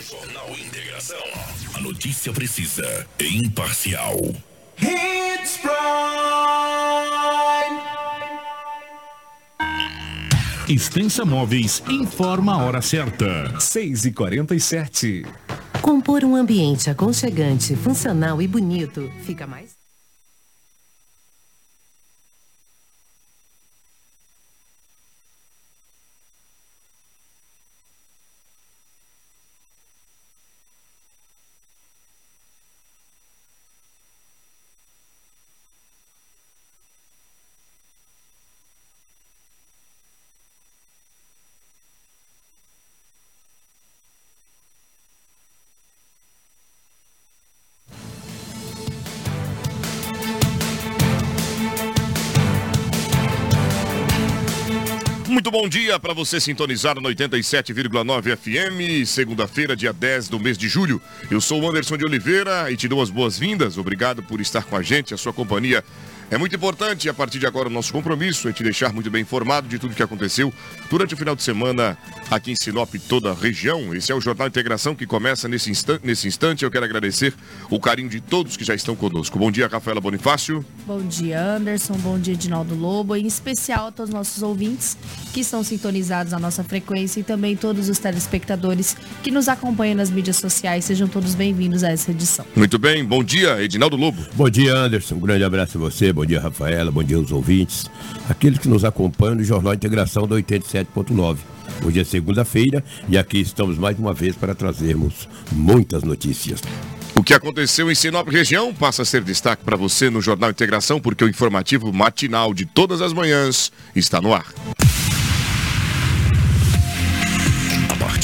Jornal Integração. A notícia precisa e imparcial. Hits Prime. Extensa Móveis informa a hora certa. 6 e 47 Compor um ambiente aconchegante, funcional e bonito fica mais. Muito bom dia para você sintonizado no 87,9 FM, segunda-feira, dia 10 do mês de julho. Eu sou o Anderson de Oliveira e te dou as boas-vindas. Obrigado por estar com a gente, a sua companhia é muito importante e a partir de agora o nosso compromisso é te deixar muito bem informado de tudo que aconteceu durante o final de semana aqui em Sinop e toda a região. Esse é o Jornal Integração que começa nesse instante. Nesse instante eu quero agradecer o carinho de todos que já estão conosco. Bom dia, Rafaela Bonifácio. Bom dia, Anderson. Bom dia, Edinaldo Lobo. Em especial a todos os nossos ouvintes que estão sintonizados à nossa frequência e também todos os telespectadores que nos acompanham nas mídias sociais. Sejam todos bem-vindos a essa edição. Muito bem. Bom dia, Edinaldo Lobo. Bom dia, Anderson. Um grande abraço a você. Bom dia, Rafaela. Bom dia aos ouvintes. Aqueles que nos acompanham no Jornal Integração da 87.9. Hoje é segunda-feira e aqui estamos mais uma vez para trazermos muitas notícias. O que aconteceu em Sinop região passa a ser destaque para você no Jornal Integração, porque o informativo matinal de todas as manhãs está no ar.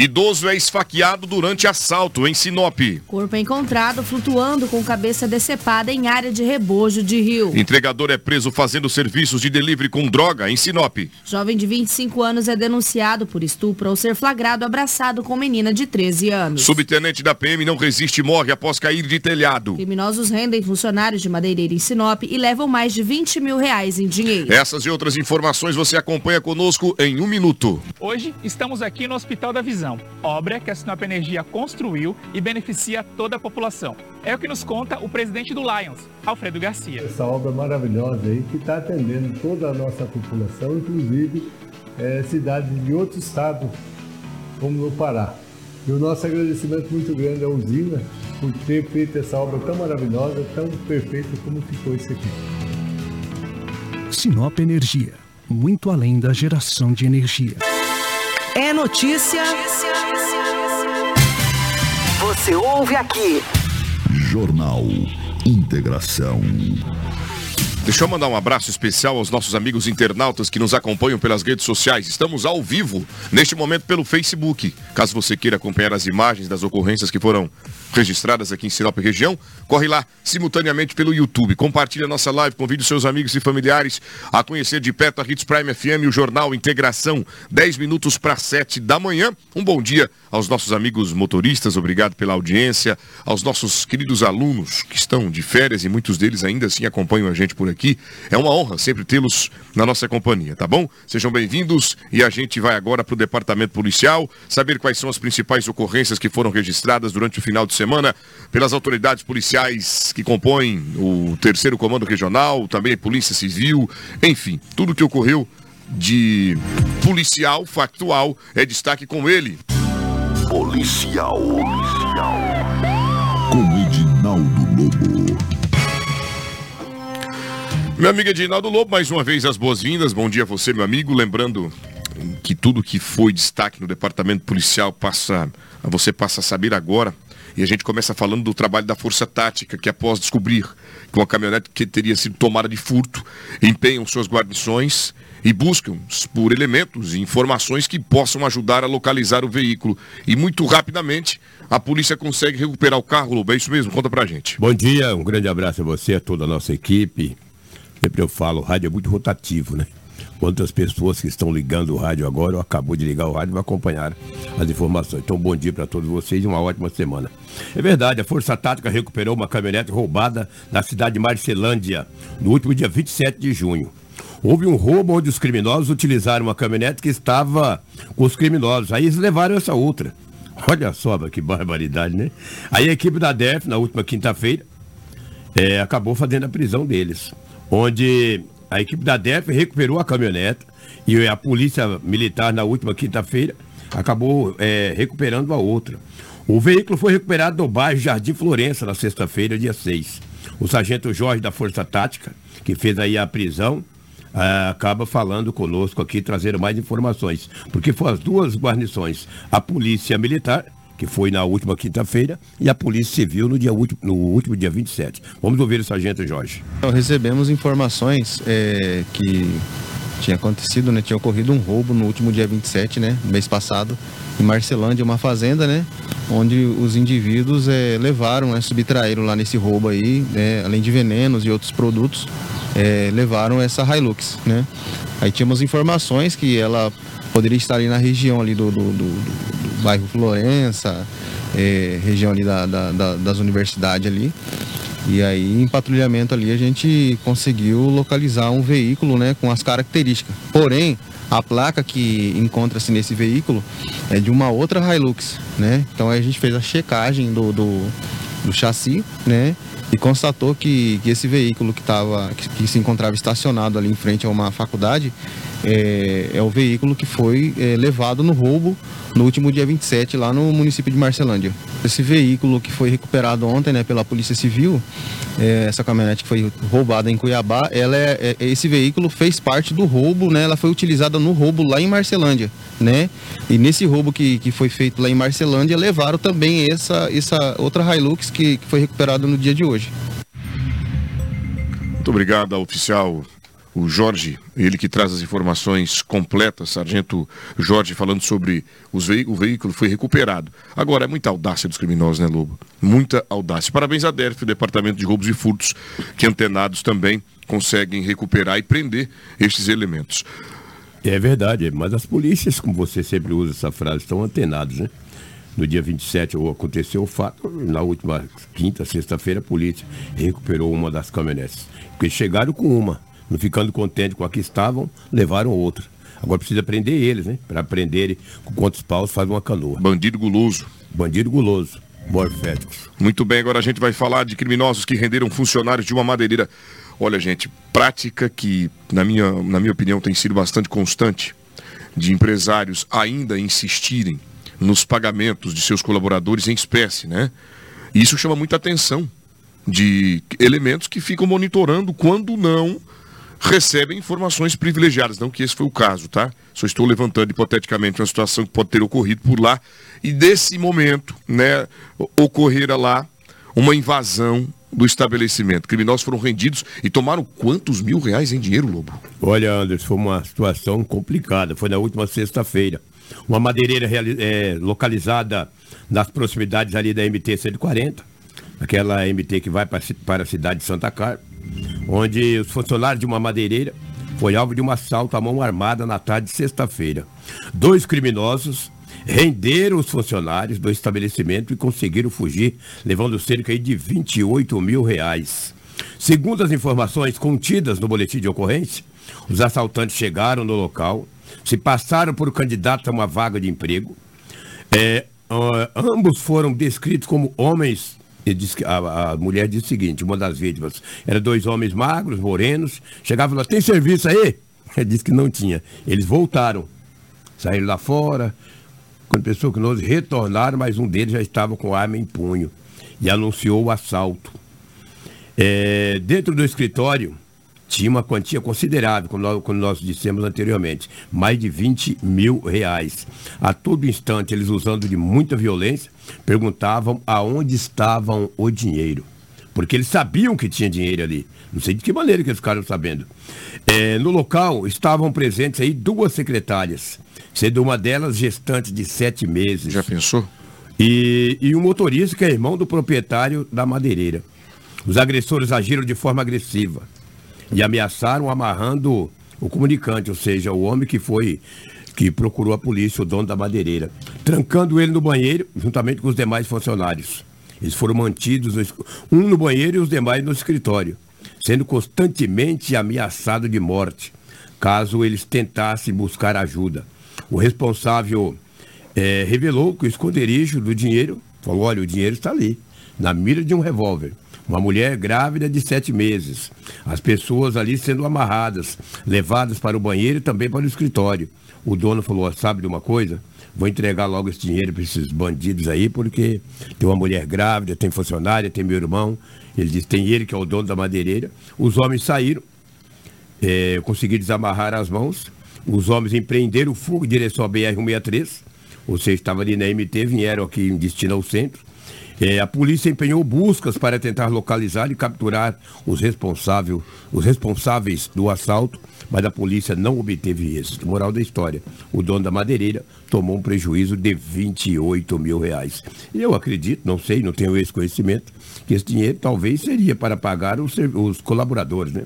Idoso é esfaqueado durante assalto em Sinop. Corpo encontrado flutuando com cabeça decepada em área de rebojo de rio. Entregador é preso fazendo serviços de delivery com droga em Sinop. Jovem de 25 anos é denunciado por estupro ao ser flagrado abraçado com menina de 13 anos. Subtenente da PM não resiste e morre após cair de telhado. Criminosos rendem funcionários de madeireira em Sinop e levam mais de 20 mil reais em dinheiro. Essas e outras informações você acompanha conosco em um minuto. Hoje estamos aqui no Hospital da Visão, obra que a Sinop Energia construiu e beneficia toda a população. É o que nos conta o presidente do Lions, Alfredo Garcia. Essa obra maravilhosa aí que está atendendo toda a nossa população, inclusive eh, cidades de outros estados, como no Pará. E o nosso agradecimento muito grande à usina por ter feito essa obra tão maravilhosa, tão perfeita como ficou isso aqui. Sinop Energia, muito além da geração de energia. É notícia. Você ouve aqui. Jornal Integração. Deixa eu mandar um abraço especial aos nossos amigos internautas que nos acompanham pelas redes sociais. Estamos ao vivo, neste momento, pelo Facebook. Caso você queira acompanhar as imagens das ocorrências que foram registradas aqui em Sinop região, corre lá simultaneamente pelo YouTube. Compartilhe a nossa live, convide seus amigos e familiares a conhecer de perto a Hits Prime FM e o Jornal Integração, 10 minutos para 7 da manhã. Um bom dia aos nossos amigos motoristas, obrigado pela audiência, aos nossos queridos alunos que estão de férias e muitos deles ainda assim acompanham a gente por aqui. É uma honra sempre tê-los na nossa companhia, tá bom? Sejam bem-vindos e a gente vai agora para o departamento policial saber quais são as principais ocorrências que foram registradas durante o final de semana pelas autoridades policiais que compõem o terceiro comando regional, também a Polícia Civil, enfim, tudo que ocorreu de policial factual é destaque com ele. Policial. Policial. Com Edinaldo Lobo. Meu amigo Edinaldo Lobo, mais uma vez as boas-vindas. Bom dia a você, meu amigo. Lembrando que tudo que foi destaque no departamento policial passa, você passa a saber agora E a gente começa falando do trabalho da Força Tática, que após descobrir que uma caminhonete que teria sido tomada de furto, empenham suas guarnições e buscam por elementos e informações que possam ajudar a localizar o veículo. E muito rapidamente a polícia consegue recuperar o carro, Lobo. É isso mesmo? Conta pra gente. Bom dia, um grande abraço a você, a toda a nossa equipe. Sempre eu falo, rádio é muito rotativo, né? Quantas pessoas que estão ligando o rádio agora, ou acabou de ligar o rádio, vão acompanhar as informações. Então, bom dia para todos vocês e uma ótima semana. É verdade, a Força Tática recuperou uma caminhonete roubada na cidade de Marcelândia, no último dia 27 de junho. Houve um roubo onde os criminosos utilizaram uma caminhonete que estava com os criminosos. Aí eles levaram essa outra. Olha só, que barbaridade, né? Aí a equipe da DEF, na última quinta-feira, é, acabou fazendo a prisão deles. Onde a equipe da DEF recuperou a caminhonete e a polícia militar, na última quinta-feira, acabou é, recuperando a outra. O veículo foi recuperado no bairro Jardim Florença, na sexta-feira, dia 6. O sargento Jorge da Força Tática, que fez aí a prisão, ah, acaba falando conosco aqui, trazendo mais informações. Porque foram as duas guarnições, a Polícia Militar, que foi na última quinta-feira, e a Polícia Civil no, dia último, no último dia 27. Vamos ouvir o Sargento Jorge. Nós recebemos informações é, que tinha acontecido, né? Tinha ocorrido um roubo no último dia 27, né? Mês passado, em Marcelândia, uma fazenda, né? Onde os indivíduos é, levaram, né? subtraíram lá nesse roubo aí, né? além de venenos e outros produtos, é, levaram essa Hilux, né? Aí tínhamos informações que ela poderia estar ali na região ali do, do, do, do bairro Florença, é, região ali da, da, da, das universidades ali. E aí, em patrulhamento ali, a gente conseguiu localizar um veículo, né, com as características. Porém, a placa que encontra-se nesse veículo é de uma outra Hilux, né? Então a gente fez a checagem do, do, do chassi, né? e constatou que, que esse veículo que, tava, que, que, se encontrava estacionado ali em frente a uma faculdade é, é o veículo que foi é, levado no roubo no último dia 27 lá no município de Marcelândia. Esse veículo que foi recuperado ontem né, pela Polícia Civil, é, essa caminhonete que foi roubada em Cuiabá, ela é, é, esse veículo fez parte do roubo, né, ela foi utilizada no roubo lá em Marcelândia. Né? E nesse roubo que, que foi feito lá em Marcelândia, levaram também essa, essa outra Hilux que, que foi recuperada no dia de hoje. Muito obrigado, oficial o Jorge, ele que traz as informações completas, Sargento Jorge, falando sobre os ve o veículo foi recuperado. Agora, é muita audácia dos criminosos, né, Lobo? Muita audácia. Parabéns à DERF, Departamento de Roubos e Furtos, que antenados também conseguem recuperar e prender estes elementos. É verdade, mas as polícias, como você sempre usa essa frase, estão antenados, né? No dia 27 aconteceu o fato, na última quinta, sexta-feira, a polícia recuperou uma das caminhonetes. Porque chegaram com uma, não ficando contente com a que estavam, levaram outra. Agora precisa prender eles, né? Para prenderem com quantos paus faz uma canoa. Bandido guloso. Bandido guloso. Morféticos. Muito bem, agora a gente vai falar de criminosos que renderam funcionários de uma madeireira. Olha, gente, prática que, na minha, na minha opinião, tem sido bastante constante de empresários ainda insistirem nos pagamentos de seus colaboradores em espécie, né? E isso chama muita atenção de elementos que ficam monitorando quando não recebem informações privilegiadas. Não que esse foi o caso, tá? Só estou levantando hipoteticamente uma situação que pode ter ocorrido por lá. E desse momento, né, ocorrera lá uma invasão do estabelecimento. Criminosos foram rendidos e tomaram quantos mil reais em dinheiro, Lobo? Olha, Anderson, foi uma situação complicada. Foi na última sexta-feira. Uma madeireira é, localizada nas proximidades ali da MT 140, aquela MT que vai para a cidade de Santa Carmen onde os funcionários de uma madeireira foi alvo de um assalto à mão armada na tarde de sexta-feira. Dois criminosos renderam os funcionários do estabelecimento e conseguiram fugir, levando cerca de 28 mil reais. Segundo as informações contidas no boletim de ocorrência, os assaltantes chegaram no local, se passaram por candidatos a uma vaga de emprego. É, ambos foram descritos como homens a, a, mulher disse o seguinte, uma das vítimas, eram dois homens magros, morenos, chegavam lá, tem serviço aí? Ele disse que não tinha. Eles voltaram, saíram lá fora, quando pensou que nós retornaram, mas um deles já estava com arma em punho e anunciou o assalto. É, dentro do escritório tinha uma quantia considerável, como nós, como nós dissemos anteriormente, mais de 20 mil reais. A todo instante, eles usando de muita violência, perguntavam aonde estavam o dinheiro. Porque eles sabiam que tinha dinheiro ali. Não sei de que maneira que eles ficaram sabendo. É, no local estavam presentes aí duas secretárias, sendo uma delas gestante de sete meses. Já pensou? E, e um motorista que é irmão do proprietário da madeireira. Os agressores agiram de forma agressiva e ameaçaram amarrando o comunicante, ou seja, o homem que foi que procurou a polícia, o dono da madeireira, trancando ele no banheiro juntamente com os demais funcionários. Eles foram mantidos, um no banheiro e os demais no escritório, sendo constantemente ameaçado de morte, caso eles tentassem buscar ajuda. O responsável é, revelou que o esconderijo do dinheiro, falou, olha, o dinheiro está ali, na mira de um revólver. Uma mulher grávida de sete meses. As pessoas ali sendo amarradas, levadas para o banheiro e também para o escritório. O dono falou, sabe de uma coisa? Vou entregar logo esse dinheiro para esses bandidos aí, porque tem uma mulher grávida, tem funcionária, tem meu irmão. Ele disse, tem ele que é o dono da madeireira. Os homens saíram, é, desamarrar as mãos. Os homens empreenderam o fogo em direção à BR-163, ou seja, estava ali na MT, vieram aqui em destino ao centro. É, a polícia empenhou buscas para tentar localizar e capturar os, responsável, os responsáveis do assalto, mas a polícia não obteve êxito. Moral da história: o dono da madeireira tomou um prejuízo de 28 mil reais. Eu acredito, não sei, não tenho esse conhecimento, que esse dinheiro talvez seria para pagar os, os colaboradores, né?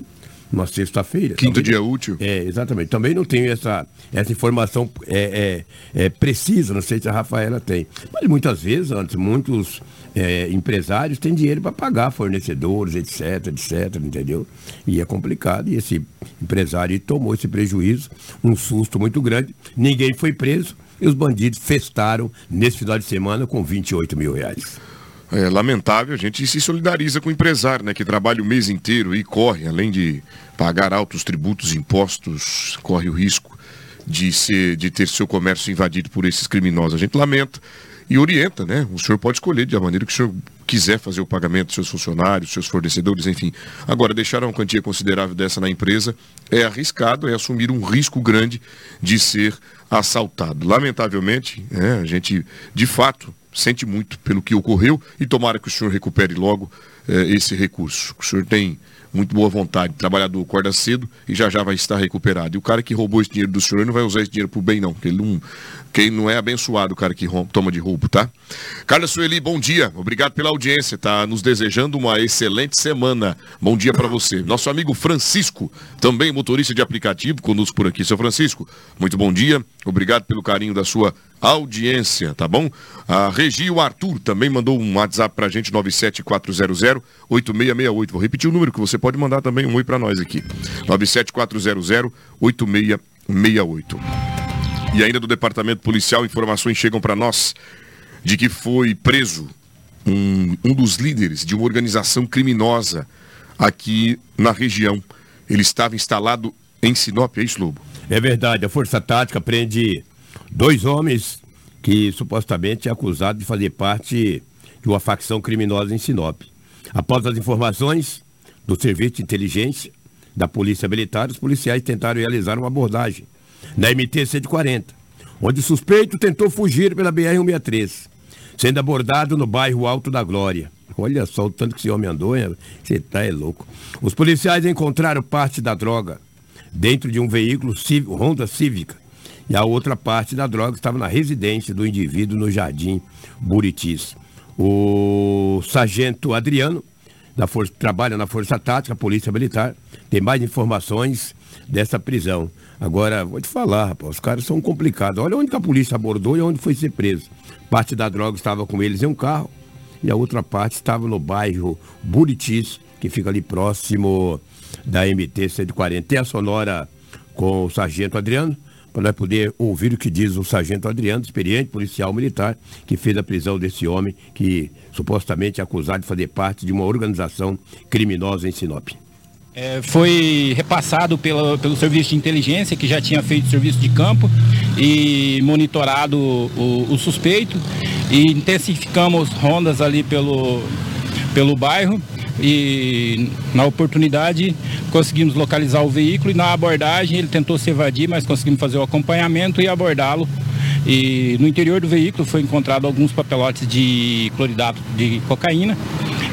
uma sexta-feira. Quinto dia útil. É, exatamente. Também não tenho essa, essa informação é, é, é, precisa, não sei se a Rafaela tem. Mas muitas vezes, antes, muitos é, empresários têm dinheiro para pagar fornecedores, etc, etc, entendeu? E é complicado. E esse empresário tomou esse prejuízo, um susto muito grande. Ninguém foi preso e os bandidos festaram nesse final de semana com 28 mil reais. É lamentável, a gente se solidariza com o empresário, né, que trabalha o mês inteiro e corre, além de pagar altos tributos, impostos, corre o risco de, ser, de ter seu comércio invadido por esses criminosos. A gente lamenta e orienta, né? O senhor pode escolher de maneira que o senhor quiser fazer o pagamento dos seus funcionários, seus fornecedores, enfim. Agora, deixar uma quantia considerável dessa na empresa é arriscado, é assumir um risco grande de ser assaltado. Lamentavelmente, é, a gente, de fato, sente muito pelo que ocorreu e tomara que o senhor recupere logo é, esse recurso. O senhor tem muito boa vontade, trabalhador acorda cedo e já já vai estar recuperado. E o cara que roubou esse dinheiro do senhor não vai usar esse dinheiro pro bem, não, porque ele não, quem não é abençoado, o cara que toma de roubo, tá? Carla Sueli, bom dia. Obrigado pela audiência, tá nos desejando uma excelente semana. Bom dia para você. Nosso amigo Francisco, também motorista de aplicativo, conosco por aqui. Seu Francisco, muito bom dia. Obrigado pelo carinho da sua audiência, tá bom? A Regi o Arthur também mandou um WhatsApp pra gente, 97400-8668. Vou repetir o número que você pode mandar também um oi para nós aqui. 97400-8668. E ainda do Departamento Policial, informações chegam para nós de que foi preso um, um dos líderes de uma organização criminosa aqui na região. Ele estava instalado em Sinop, é isso, Lobo? É verdade, a Força Tática prende dois homens que supostamente é acusado de fazer parte de uma facção criminosa em Sinop. Após as informações do Serviço de Inteligência da Polícia Militar, os policiais tentaram realizar uma abordagem na MT 140, onde o suspeito tentou fugir pela BR-163, sendo abordado no bairro Alto da Glória. Olha só o tanto que esse homem andou, você tá é louco. Os policiais encontraram parte da droga dentro de um veículo Honda Cívica e a outra parte da droga estava na residência do indivíduo no Jardim Buritis. O sargento Adriano, da Força, trabalha na Força Tática, Polícia Militar, tem mais informações dessa prisão. Agora, vou te falar, rapaz, os caras são complicados. Olha onde a polícia abordou e onde foi ser preso. Parte da droga estava com eles em um carro e a outra parte estava no bairro Buritis, que fica ali próximo da MT 140. Tem a sonora com o sargento Adriano, para nós poder ouvir o que diz o sargento Adriano, experiente policial militar, que fez a prisão desse homem que supostamente é acusado de fazer parte de uma organização criminosa em Sinop. É, foi repassado pela, pelo serviço de inteligência, que já tinha feito serviço de campo e monitorado o, o suspeito. E intensificamos rondas ali pelo, pelo bairro e na oportunidade conseguimos localizar o veículo e na abordagem ele tentou se evadir, mas conseguimos fazer o acompanhamento e abordá-lo. E no interior do veículo foi encontrado alguns papelotes de cloridato de cocaína.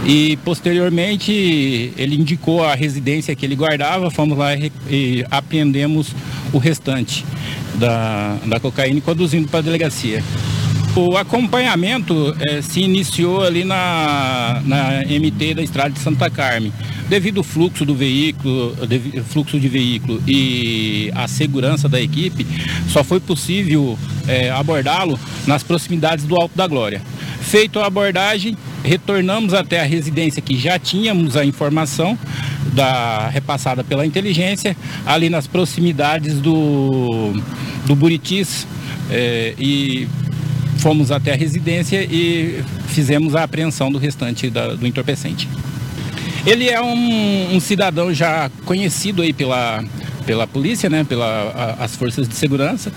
E posteriormente ele indicou a residência que ele guardava, fomos lá e, e apreendemos o restante da, da cocaína e conduzindo para a delegacia. O acompanhamento eh, se iniciou ali na, na MT da Estrada de Santa Carmen. Devido ao fluxo do veículo, devi- fluxo de veículo e a segurança da equipe, só foi possível eh, abordá-lo nas proximidades do Alto da Glória. Feito a abordagem, retornamos até a residência que já tínhamos a informação da repassada pela inteligência, ali nas proximidades do, do Buritis, eh, e fomos até a residência e fizemos a apreensão do restante da- do entorpecente. Ele é um, um cidadão já conhecido aí pela, pela polícia, né, pelas forças de segurança,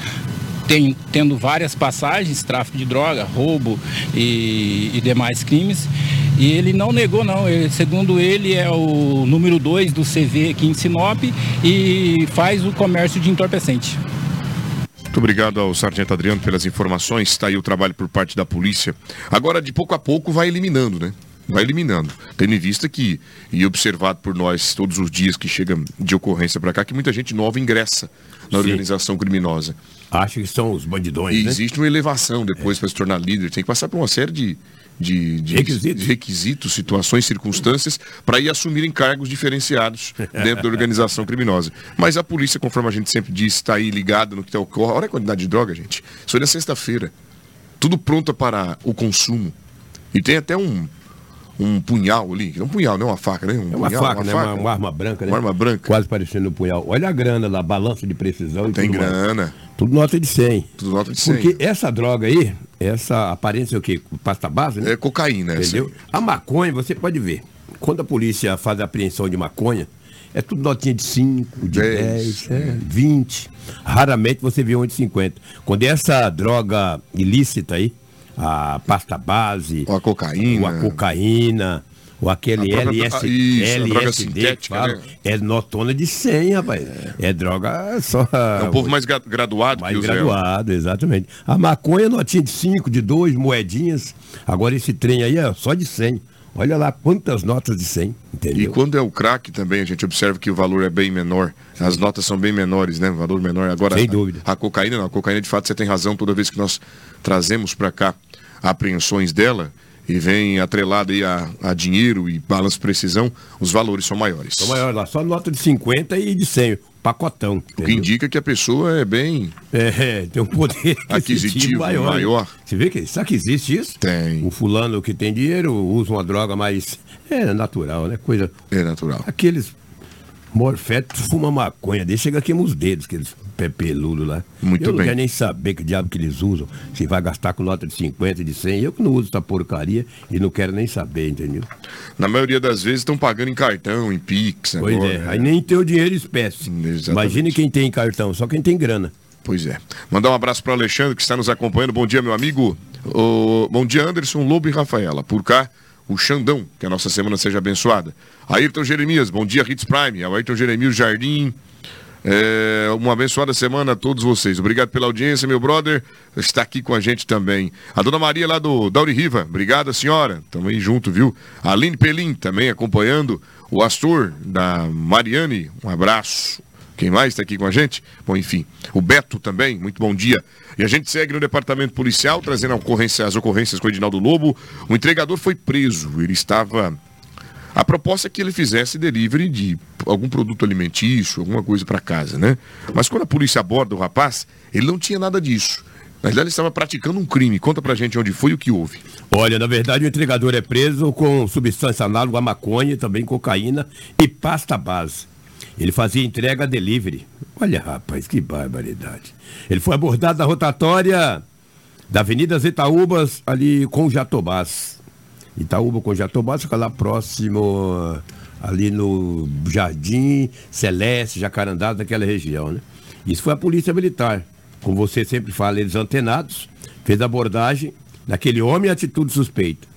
tem, tendo várias passagens, tráfico de droga, roubo e, e demais crimes. E ele não negou não, Ele- segundo ele é o número 2 do CV aqui em Sinop e faz o comércio de entorpecente. Muito obrigado ao Sargento Adriano pelas informações. Está aí o trabalho por parte da polícia. Agora, de pouco a pouco, vai eliminando, né? Vai eliminando. Tendo em vista que, e observado por nós todos os dias que chega de ocorrência para cá, que muita gente nova ingressa na Sim. organização criminosa. Acho que são os bandidões, E né? existe uma elevação depois para se tornar líder. Tem que passar por uma série de, de, de- Requisitos. de requisitos, situações, circunstâncias, para ir assumirem cargos diferenciados dentro da organização criminosa. Mas a polícia, conforme a gente sempre diz, está aí ligada no que ocorre. Olha a quantidade de droga, gente. Isso na sexta-feira. Tudo pronto para o consumo. E tem até um, um punhal ali. Um punhal, não é uma faca, né? Um É uma punhal, faca, né? Uma, uma arma branca, né? Uma arma branca. Quase parecendo um punhal. Olha a grana lá, balança de precisão e Tem tudo mais. Tudo nota de 100. Tudo nota de 100. Porque essa droga aí, essa aparência é o quê? Pasta base, né? É cocaína, essa Entendeu? A maconha, você pode ver. Quando a polícia faz a apreensão de maconha, é tudo notinha de 5, de 10, é, 20. Raramente você vê um de 50. Quando é essa droga ilícita aí, a pasta base, ou a cocaína, ou a cocaína, ou aquele A própria- LS, isso, a droga LSD, que sintética, né? é notona de 100, rapaz. É, droga só... É um povo mais gra- graduado Mais graduado, exatamente. A maconha notinha de 5, de 2, moedinhas. Agora esse trem aí é só de 100. Olha lá quantas notas de 100, E entendeu? quando é o crack também, a gente observa que o valor é bem menor. As notas são bem menores, né? Valor menor. Agora, Sem a- dúvida. A, cocaína não. A cocaína, de fato, você tem razão. Toda vez que nós trazemos para cá apreensões dela e vem atrelada aí a, a dinheiro e balanço precisão, os valores são maiores. Então, maior lá, só nota de 50 e de 100, pacotão. O que indica que a pessoa é bem É, tem um poder aquisitivo maior. maior. Você vê que sabe que existe isso? Tem. O fulano que tem dinheiro usa uma droga mais é natural, né? Coisa. É natural. Aqueles morfetos fumam maconha, deixa chega aqui nos dedos, aqueles pé peludo lá. Muito eu não bem. quero nem saber que diabo que eles usam. Se vai gastar com nota de 50, de 100. Eu que não uso essa porcaria e não quero nem saber, entendeu? Na maioria das vezes estão pagando em cartão, em Pix. Pois agora, é, né? aí nem tem o dinheiro espécie. Imagine quem tem cartão, só quem tem grana. Pois é. Mandar um abraço para o Alexandre que está nos acompanhando. Bom dia, meu amigo. Bom dia, Anderson, Lobo e Rafaela. Por cá, o Xandão. Que a nossa semana seja abençoada. Ayrton Jeremias, bom dia, Hits Prime. Ao Ayrton Jeremias Jardim. É, uma abençoada semana a todos vocês. Obrigado pela audiência, meu brother. Está aqui com a gente também. A dona Maria lá do Dauri Riva. Obrigado, senhora. Tamo aí junto, viu? A Aline Pelim também acompanhando. O Astor da Mariane. Um abraço. Quem mais está aqui com a gente? Bom, enfim, o Beto também, muito bom dia. E a gente segue no departamento policial, trazendo ocorrência- as ocorrências com o Edinaldo Lobo. O entregador foi preso, ele estava... A proposta é que ele fizesse delivery de algum produto alimentício, alguma coisa para casa, né? Mas quando a polícia aborda o rapaz, ele não tinha nada disso. Na verdade, ele estava praticando um crime. Conta pra gente onde foi e o que houve. Olha, na verdade o entregador é preso com substância análoga à maconha, também cocaína e pasta base. Ele fazia entrega delivery. Olha, rapaz, que barbaridade. Ele foi abordado na rotatória da Avenida Itaúbas, ali com Jatobás. Itaúba com Jatobás fica lá próximo, ali no Jardim Celeste, Jacarandá, daquela região, né? Isso foi a Polícia Militar. Como você sempre fala, eles antenados, fez abordagem daquele homem e atitude suspeita.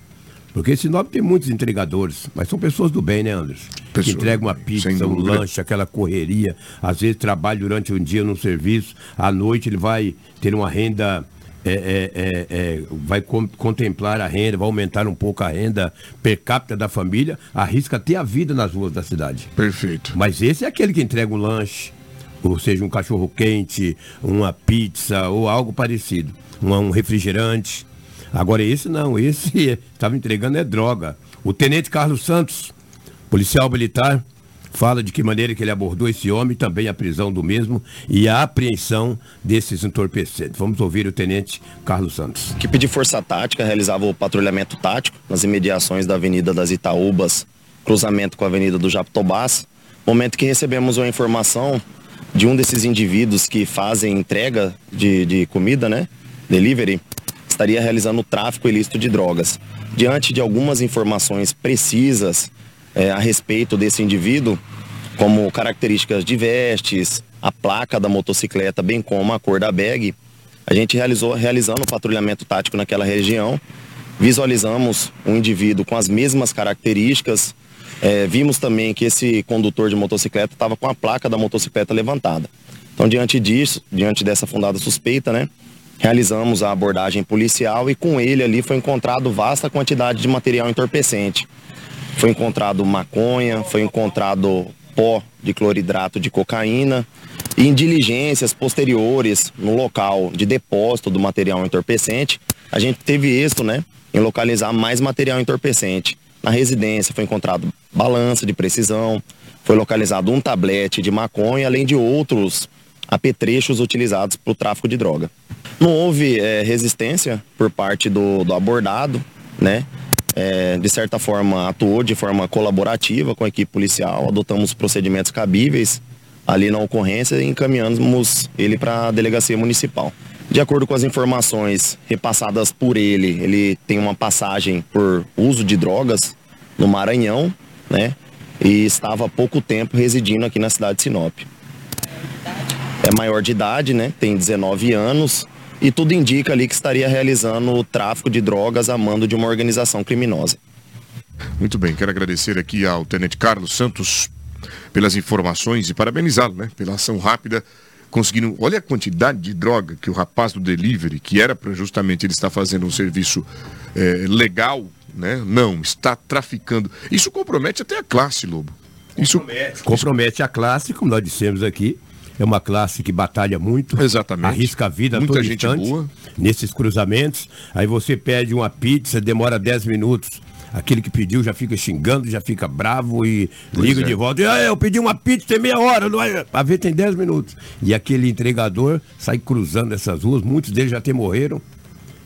Porque Sinop tem muitos entregadores, mas são pessoas do bem, né, Anderson? que Pessoa- entregam uma pizza, um lanche, aquela correria. Às vezes trabalha durante um dia no serviço, à noite ele vai ter uma renda. é, é, é, é, vai contemplar a renda, vai aumentar um pouco a renda per capita da família, arrisca até a vida nas ruas da cidade. Perfeito. Mas esse é aquele que entrega um lanche, ou seja, um cachorro quente, uma pizza ou algo parecido, um, um refrigerante. Agora esse não, esse estava entregando é droga. O tenente Carlos Santos, policial militar, fala de que maneira que ele abordou esse homem, também a prisão do mesmo e a apreensão desses entorpecentes. Vamos ouvir o tenente Carlos Santos. equipe de força tática realizava o patrulhamento tático nas imediações da Avenida das Itaúbas, cruzamento com a Avenida do Japitobás. Momento que recebemos uma informação de um desses indivíduos que fazem entrega de, de comida, né? Delivery, estaria realizando o tráfico ilícito de drogas. Diante de algumas informações precisas eh, a respeito desse indivíduo, como características de vestes, a placa da motocicleta, bem como a cor da bag, a gente realizou realizando o patrulhamento tático naquela região, visualizamos um indivíduo com as mesmas características, eh, vimos também que esse condutor de motocicleta estava com a placa da motocicleta levantada. Então, diante disso, diante dessa fundada suspeita, né, realizamos a abordagem policial e com ele ali foi encontrado vasta quantidade de material entorpecente. Foi encontrado maconha, foi encontrado pó de cloridrato de cocaína e em diligências posteriores no local de depósito do material entorpecente, a gente teve êxito, né, em localizar mais material entorpecente. Na residência foi encontrado balança de precisão, foi localizado um tablete de maconha, além de outros apetrechos utilizados para o tráfico de droga. Não houve eh, resistência por parte do, do abordado, né? Eh, de certa forma atuou de forma colaborativa com a equipe policial, adotamos procedimentos cabíveis ali na ocorrência e encaminhamos ele para a delegacia municipal. De acordo com as informações repassadas por ele, ele tem uma passagem por uso de drogas no Maranhão, né? E estava há pouco tempo residindo aqui na cidade de Sinop. É maior de idade, né? Tem 19 anos e tudo indica ali que estaria realizando o tráfico de drogas a mando de uma organização criminosa. Muito bem, quero agradecer aqui ao Tenente Carlos Santos pelas informações e parabenizá-lo, né? Pela ação rápida, conseguindo. Olha a quantidade de droga que o rapaz do delivery, que era para justamente ele estar fazendo um serviço eh, legal, né? Não, está traficando. Isso compromete até a classe, Lobo. Isso Compromete a classe, como nós dissemos aqui. É uma classe que batalha muito. Exatamente. Arrisca a vida Muita todo gente instante, boa. Nesses cruzamentos. Aí você pede uma pizza, demora 10 minutos. Aquele que pediu já fica xingando, já fica bravo e Pois liga é. de volta. E, "Ah, eu pedi uma pizza, tem meia hora, não é? A ver tem 10 minutos. E aquele entregador sai cruzando essas ruas, muitos deles já até morreram.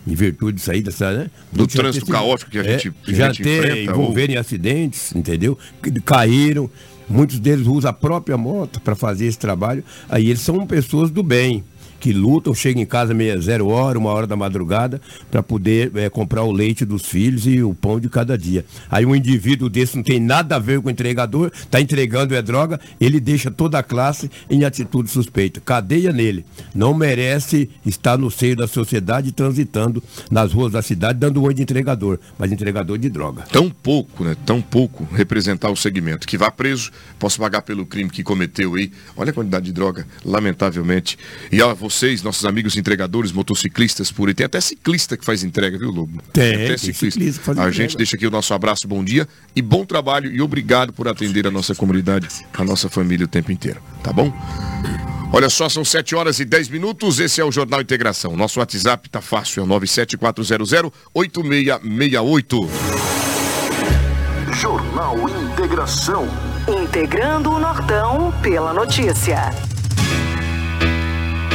Em virtude disso aí, dessa, né? Do trânsito sido- caótico que a é, gente- que a já gente ter enfrenta, envolverem em acidentes, entendeu? Que Caíram. Muitos deles usam a própria moto para fazer esse trabalho. Aí eles são pessoas do bem, que lutam, chegam em casa meia zero hora, uma hora da madrugada, para poder eh, comprar o leite dos filhos e o pão de cada dia. Aí um indivíduo desse não tem nada a ver com o entregador, está entregando é droga, ele deixa toda a classe em atitude suspeita. Cadeia nele. Não merece estar no seio da sociedade transitando nas ruas da cidade dando oi de entregador, mas entregador de droga. Tão pouco, né? Tão pouco representar o segmento. Que vá preso, posso pagar pelo crime que cometeu aí. Olha a quantidade de droga, lamentavelmente. E a vocês, nossos amigos entregadores, motociclistas por aí. Tem até ciclista que faz entrega, viu, Lobo? Tem, até tem ciclista. ciclista que faz a entrega. gente deixa aqui o nosso abraço, bom dia e bom trabalho e obrigado por atender a nossa comunidade, a nossa família o tempo inteiro. Tá bom? Olha só, são 7 horas e 10 minutos. Esse é o Jornal Integração. Nosso WhatsApp tá fácil, é o 97400-8668. Jornal Integração. Integrando o Nortão pela notícia.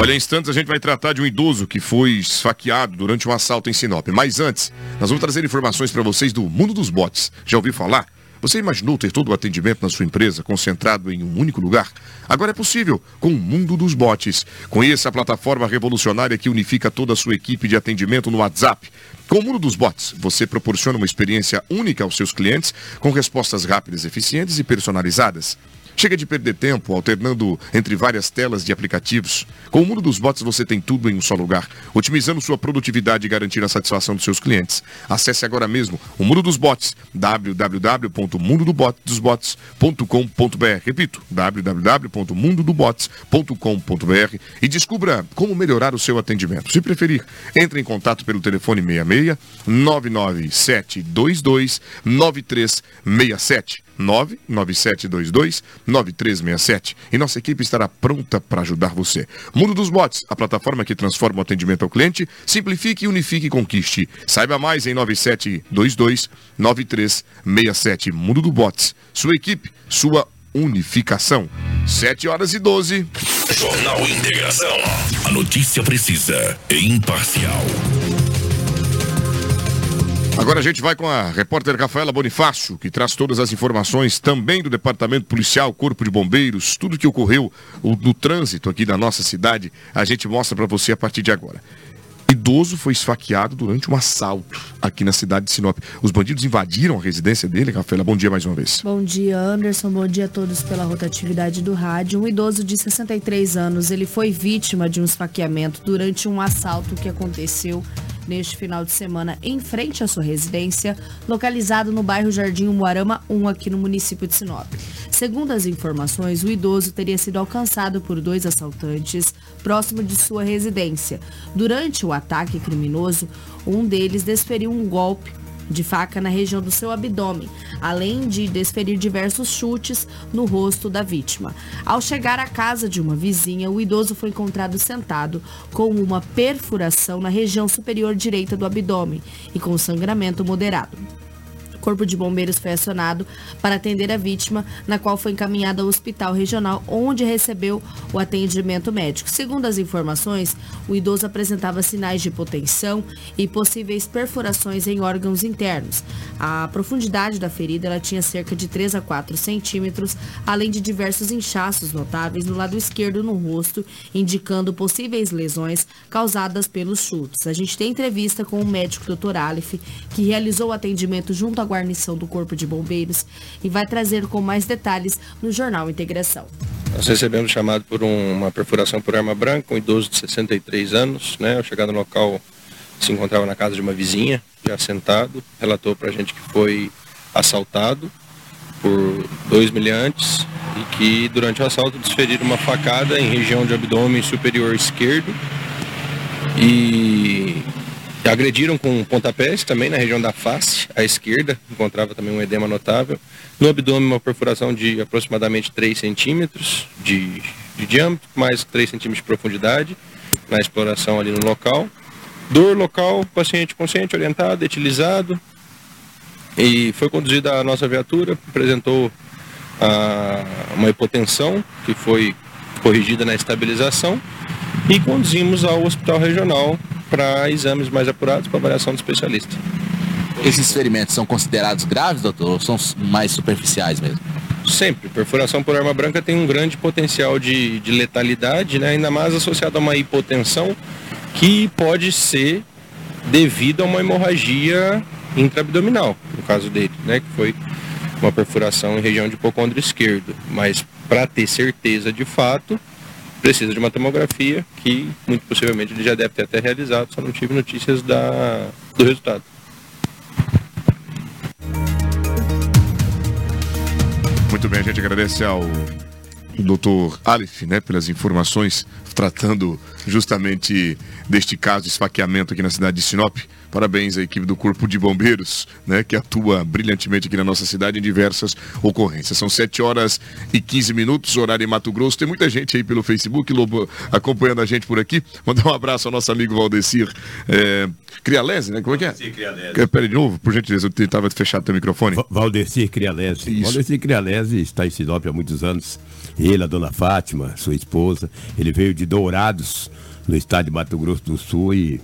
Olha, em instantes a gente vai tratar de um idoso que foi esfaqueado durante um assalto em Sinop. Mas antes, nós vamos trazer informações para vocês do mundo dos bots. Já ouviu falar? Você imaginou ter todo o atendimento na sua empresa concentrado em um único lugar? Agora é possível, com o Mundo dos Bots. Conheça a plataforma revolucionária que unifica toda a sua equipe de atendimento no WhatsApp. Com o Mundo dos Bots, você proporciona uma experiência única aos seus clientes, com respostas rápidas, eficientes e personalizadas. Chega de perder tempo alternando entre várias telas de aplicativos. Com o mundo dos bots você tem tudo em um só lugar, otimizando sua produtividade e garantindo a satisfação dos seus clientes. Acesse agora mesmo o Mundo dos Bots, www.mundodosbots.com.br. Repito, www.mundodobots.com.br e descubra como melhorar o seu atendimento. Se preferir, entre em contato pelo telefone 66 99722 9367. 99722 9367 e nossa equipe estará pronta para ajudar você. Mundo dos Bots, a plataforma que transforma o atendimento ao cliente, simplifique, unifique e conquiste. Saiba mais em 9722 9367. Mundo do Bots, sua equipe, sua unificação. 7 horas e 12. Jornal Integração. A notícia precisa e imparcial. Agora a gente vai com a repórter Rafaela Bonifácio, que traz todas as informações também do Departamento Policial, Corpo de Bombeiros, tudo que ocorreu no trânsito aqui da nossa cidade, a gente mostra para você a partir de agora. Idoso foi esfaqueado durante um assalto aqui na cidade de Sinop. Os bandidos invadiram a residência dele, Rafaela. Bom dia mais uma vez. Bom dia, Anderson. Bom dia a todos pela rotatividade do rádio. Um idoso de 63 anos, ele foi vítima de um esfaqueamento durante um assalto que aconteceu neste final de semana em frente à sua residência, localizado no bairro Jardim Umuarama 1, aqui no município de Sinop. Segundo as informações, o idoso teria sido alcançado por dois assaltantes próximo de sua residência. Durante o ataque criminoso, um deles desferiu um golpe de faca na região do seu abdômen, além de desferir diversos chutes no rosto da vítima. Ao chegar à casa de uma vizinha, o idoso foi encontrado sentado com uma perfuração na região superior direita do abdômen e com sangramento moderado. Corpo de Bombeiros foi acionado para atender a vítima, na qual foi encaminhada ao hospital regional, onde recebeu o atendimento médico. Segundo as informações, o idoso apresentava sinais de hipotensão e possíveis perfurações em órgãos internos. A profundidade da ferida ela tinha cerca de 3 a 4 centímetros, além de diversos inchaços notáveis no lado esquerdo no rosto, indicando possíveis lesões causadas pelos chutes. A gente tem entrevista com o médico Dr. Aleph, que realizou o atendimento junto à guarnição do Corpo de Bombeiros e vai trazer com mais detalhes no Jornal Integração. Nós recebemos chamado por um, uma perfuração por arma branca, um idoso de 63 anos, né? Ao chegar no local, se encontrava na casa de uma vizinha, já sentado, relatou para a gente que foi assaltado por dois miliantes e que durante o assalto desferiram uma facada em região de abdômen superior esquerdo e Agrediram com pontapés também na região da face, à esquerda, encontrava também um edema notável. No abdômen, uma perfuração de aproximadamente 3 centímetros de, de diâmetro, mais 3 centímetros de profundidade, na exploração ali no local. Dor local, paciente consciente, orientado, etilizado. E foi conduzido à nossa viatura, apresentou a, uma hipotensão, que foi corrigida na estabilização, e conduzimos ao hospital regional para exames mais apurados, para avaliação do especialista. Esses ferimentos são considerados graves, doutor, ou são mais superficiais mesmo? Sempre. Perfuração por arma branca tem um grande potencial de, de letalidade, né? ainda mais associado a uma hipotensão que pode ser devido a uma hemorragia intraabdominal, no caso dele, né? que foi uma perfuração em região de hipocôndrio esquerdo. Mas para ter certeza de fato, precisa de uma tomografia que muito possivelmente ele já deve ter até realizado, só não tive notícias da, do resultado. Muito bem, a gente agradece ao doutor Aleph, né, pelas informações tratando justamente deste caso de esfaqueamento aqui na cidade de Sinop. Parabéns à equipe do Corpo de Bombeiros, né, que atua brilhantemente aqui na nossa cidade em diversas ocorrências. São 7 horas e 15 minutos, horário em Mato Grosso. Tem muita gente aí pelo Facebook, Lobo, acompanhando a gente por aqui. Mandar um abraço ao nosso amigo Valdecir é, Crialese, né? Como é que é? Valdecir Crialese. Pera de novo, por gentileza, eu estava fechado teu microfone. Valdecir Crialese. Isso. Valdecir Crialese está em Sinop há muitos anos. Ele, a dona Fátima, sua esposa, ele veio de Dourados, no estado de Mato Grosso do Sul e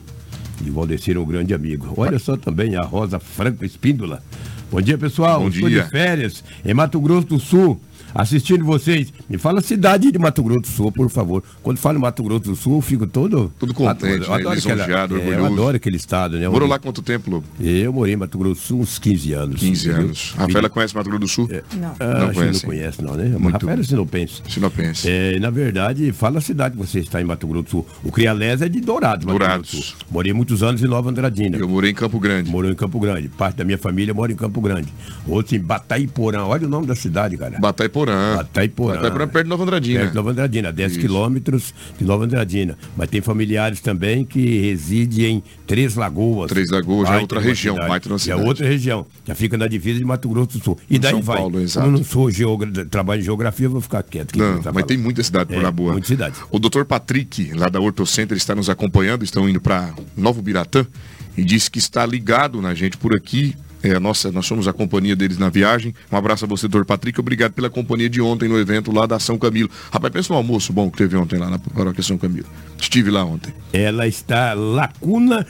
e Valdecir é um grande amigo. Olha só também a Rosa Franco Espíndola. Bom dia, pessoal. Bom Estou dia. de férias em Mato Grosso do Sul. Assistindo vocês. Me fala a cidade de Mato Grosso do Sul, por favor. Quando falo Mato Grosso do Sul, eu fico todo... Tudo contente, eu adoro, né? aquela, é, eu adoro aquele estado, né? Morou lá quanto tempo, Lobo? Eu morei em Mato Grosso do Sul uns 15 anos. 15 entendeu? anos. Rafaela conhece Mato Grosso do Sul? Não. Ah, Não acho que conhece. não conhece, não, né? Muito Rafaela. Sinopense. Sinopense. É, na verdade, fala a cidade que você está em Mato Grosso do Sul. O Crialés é de Dourados, Mato Dourados. Grosso do Sul. Morei muitos anos em Nova Andradina. Eu morei em Campo Grande. Morou em Campo Grande. Parte da minha família mora em Campo Grande. Outros em Bataiporã. Olha o nome da cidade, cara. Bataiporã. Bataiporã. Bataiporã perto de Nova Andradina. Perto de Nova Andradina, 10 quilômetros de Nova Andradina. Mas tem familiares também que residem em Três Lagoas. Três Lagoas, já é outra região, baita é outra região. Já fica na divisa de Mato Grosso do Sul. E daí São vai. Paulo, exato. Eu não sou geógrafo, trabalho em geografia, vou ficar quieto. Não, não mas tá falando. tem muita cidade por É, lá boa. muita cidade. O doutor Patrick, lá da Ortocenter, está nos acompanhando, estão indo para Novo Biratã e disse que está ligado na gente por aqui. É, nossa, nós somos a companhia deles na viagem. Um abraço a você, doutor Patrick. Obrigado pela companhia de ontem no evento lá da São Camilo. Rapaz, pensa no almoço bom que teve ontem lá na paróquia São Camilo. Estive lá ontem. Ela está Lacuna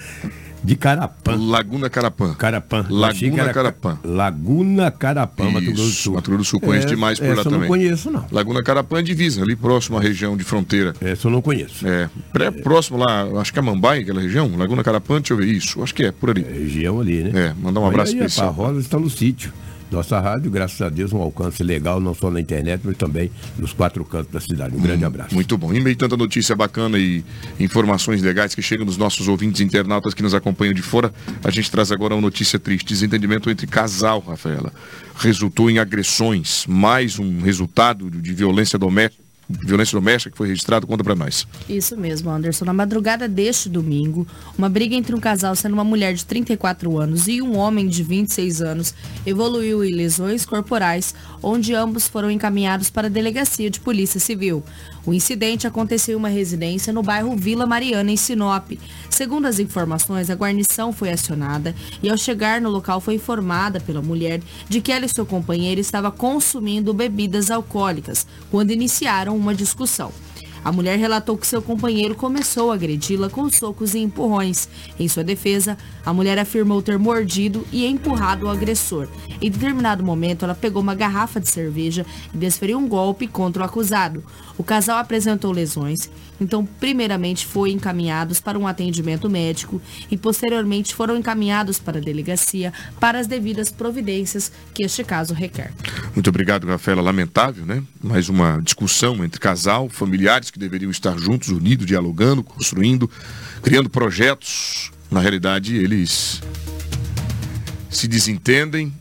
de Carapã. Laguna Carapã. Carapã. Laguna Carapã. Laguna Carapã, Mato Grosso do Sul. Mato Grosso do Sul. Conheço Essa- demais por lá eu também. não conheço, não. Laguna Carapã é divisa, ali próximo à região de fronteira. Essa eu não conheço. É, pré- próximo lá, acho que é Mambai, aquela região, Laguna Carapã, deixa eu ver isso, acho que é, por ali. região ali, né? É, mandar um abraço aí, especial. A Rosa está no sítio. Nossa rádio, graças a Deus, um alcance legal, não só na internet, mas também nos quatro cantos da cidade. Um grande abraço. Muito bom. Em meio tanta notícia bacana e informações legais que chegam dos nossos ouvintes internautas que nos acompanham de fora, a gente traz agora uma notícia triste. Desentendimento entre casal, Rafaela, resultou em agressões. Mais um resultado de violência doméstica. Violência doméstica que foi registrado, conta pra nós. Isso mesmo, Anderson. Na madrugada deste domingo, uma briga entre um casal, sendo uma mulher de 34 anos e um homem de 26 anos, evoluiu em lesões corporais, onde ambos foram encaminhados para a delegacia de polícia civil. O incidente aconteceu em uma residência no bairro Vila Mariana, em Sinop. Segundo as informações, a guarnição foi acionada e, ao chegar no local, foi informada pela mulher de que ela e seu companheiro estavam consumindo bebidas alcoólicas quando iniciaram uma discussão. A mulher relatou que seu companheiro começou a agredi-la com socos e empurrões. Em sua defesa, a mulher afirmou ter mordido e empurrado o agressor. Em determinado momento, ela pegou uma garrafa de cerveja e desferiu um golpe contra o acusado. O casal apresentou lesões, então primeiramente foi encaminhados para um atendimento médico e posteriormente foram encaminhados para a delegacia para as devidas providências que este caso requer. Muito obrigado, Rafaela. Lamentável, né? Mais uma discussão entre casal, familiares que deveriam estar juntos, unidos, dialogando, construindo, criando projetos. Na realidade, eles se desentendem,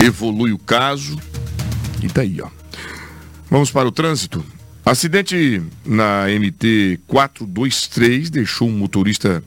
evolui o caso e tá aí, ó. Vamos para o trânsito. Acidente na MT 423 deixou um motorista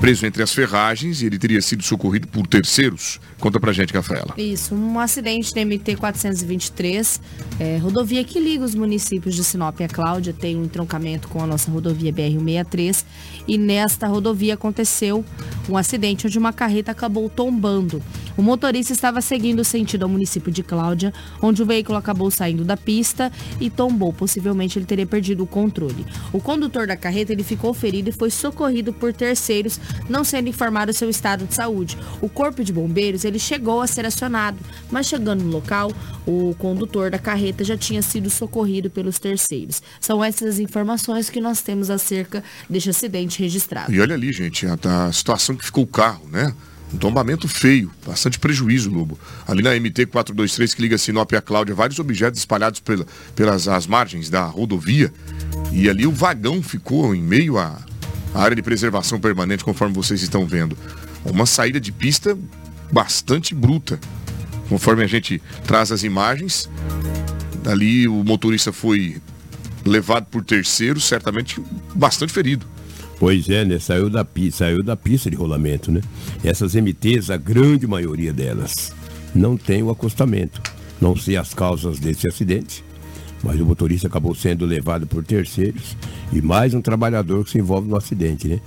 preso entre as ferragens e ele teria sido socorrido por terceiros. Conta pra gente, Rafaela. Isso, um acidente na MT 423, é, rodovia que liga os municípios de Sinop e a Cláudia, tem um entroncamento com a nossa rodovia BR-163 e nesta rodovia aconteceu um acidente onde uma carreta acabou tombando. O motorista estava seguindo o sentido ao município de Cláudia, onde o veículo acabou saindo da pista e tombou. Possivelmente ele teria perdido o controle. O condutor da carreta ele ficou ferido e foi socorrido por terceiros, não sendo informado seu estado de saúde. O corpo de bombeiros ele chegou a ser acionado, mas chegando no local, o condutor da carreta já tinha sido socorrido pelos terceiros. São essas informações que nós temos acerca deste acidente registrado. E olha ali, gente, a, a situação que ficou o carro, né? Um tombamento feio, bastante prejuízo, Lobo. Ali na MT 423, que liga Sinop a Cláudia, vários objetos espalhados pela- pelas as margens da rodovia. E ali o vagão ficou em meio à, à área de preservação permanente, conforme vocês estão vendo. Uma saída de pista bastante bruta. Conforme a gente traz as imagens, ali o motorista foi levado por terceiros, certamente bastante ferido. Pois é, né? Saiu da, saiu da pista de rolamento, né? Essas MTs, a grande maioria delas, não tem o acostamento. Não sei as causas desse acidente, mas o motorista acabou sendo levado por terceiros e mais um trabalhador que se envolve no acidente, né?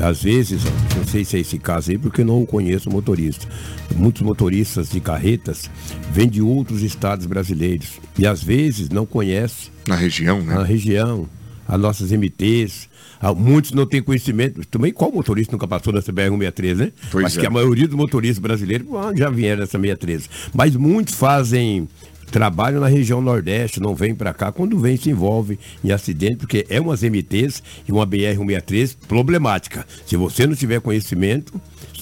Às vezes, não sei se é esse caso aí, porque eu não conheço o motorista. Muitos motoristas de carretas vêm de outros estados brasileiros e às vezes não conhecem Na região, né? a região, as nossas MTs, Muitos não têm conhecimento. Também qual motorista nunca passou nessa BR-163, né? Pois Acho é. que a maioria dos motoristas brasileiros ah, já vieram nessa 63. Mas muitos fazem trabalho na região Nordeste, não vem para cá. Quando vem, se envolve em acidente, porque é umas MTs e uma BR-163 problemática. Se você não tiver conhecimento,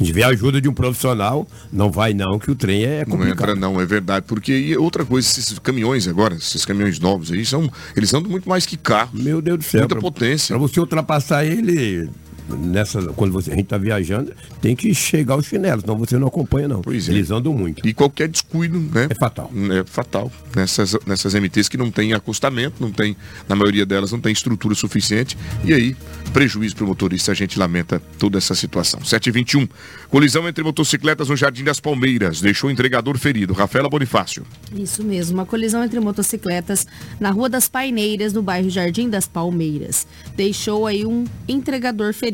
se não tiver a ajuda de um profissional, não vai não, que o trem é Não complicado. entra não, é verdade. Porque e outra coisa, esses caminhões agora, esses caminhões novos aí, são, eles andam muito mais que carros. Meu Deus do céu. Muita pra- potência. Para você ultrapassar ele, nessa, quando você, a gente está viajando, tem que chegar aos chinelos, senão você não acompanha não. Pois é. Eles andam muito. E qualquer descuido, né? É fatal. É fatal. Nessas, nessas MTs que não tem acostamento, não tem, na maioria delas, não tem estrutura suficiente. E aí, prejuízo para o motorista, a gente lamenta toda essa situação. 721. Colisão entre motocicletas no Jardim das Palmeiras. Deixou o entregador ferido. Rafaela Bonifácio. Isso mesmo, uma colisão entre motocicletas na Rua das Paineiras, no bairro Jardim das Palmeiras. Deixou aí um entregador ferido.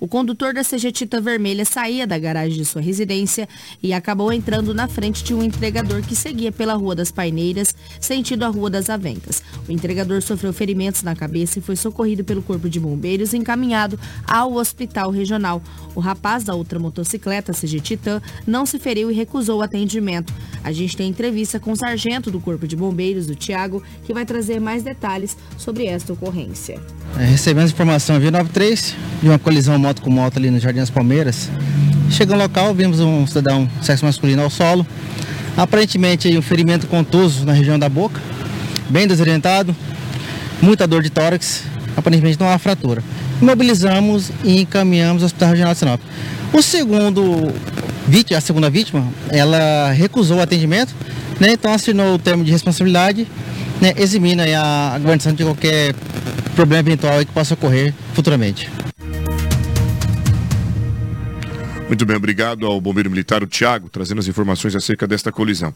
O condutor da CG Tita Vermelha saía da garagem de sua residência e acabou entrando na frente de um entregador que seguia pela Rua das Paineiras, sentido a Rua das Avencas. O entregador sofreu ferimentos na cabeça e foi socorrido pelo Corpo de Bombeiros e encaminhado ao Hospital Regional. O rapaz da outra motocicleta, CG Titã, não se feriu e recusou o atendimento. A gente tem entrevista com o sargento do Corpo de Bombeiros, o Tiago, que vai trazer mais detalhes sobre esta ocorrência. É, recebemos informação via 93 de uma colisão moto com moto ali no Jardim das Palmeiras. Chegando ao local, vimos um cidadão sexo masculino ao solo. Aparentemente um ferimento contuso na região da boca, bem desorientado, muita dor de tórax, aparentemente não há fratura. Imobilizamos e encaminhamos ao Hospital Regional de Sinop. O segundo vítima, a segunda vítima, ela recusou o atendimento, né, então assinou o termo de responsabilidade, né, eximindo a, guarnição de qualquer problema eventual que possa ocorrer futuramente. Muito bem, obrigado ao bombeiro militar, o Tiago, trazendo as informações acerca desta colisão.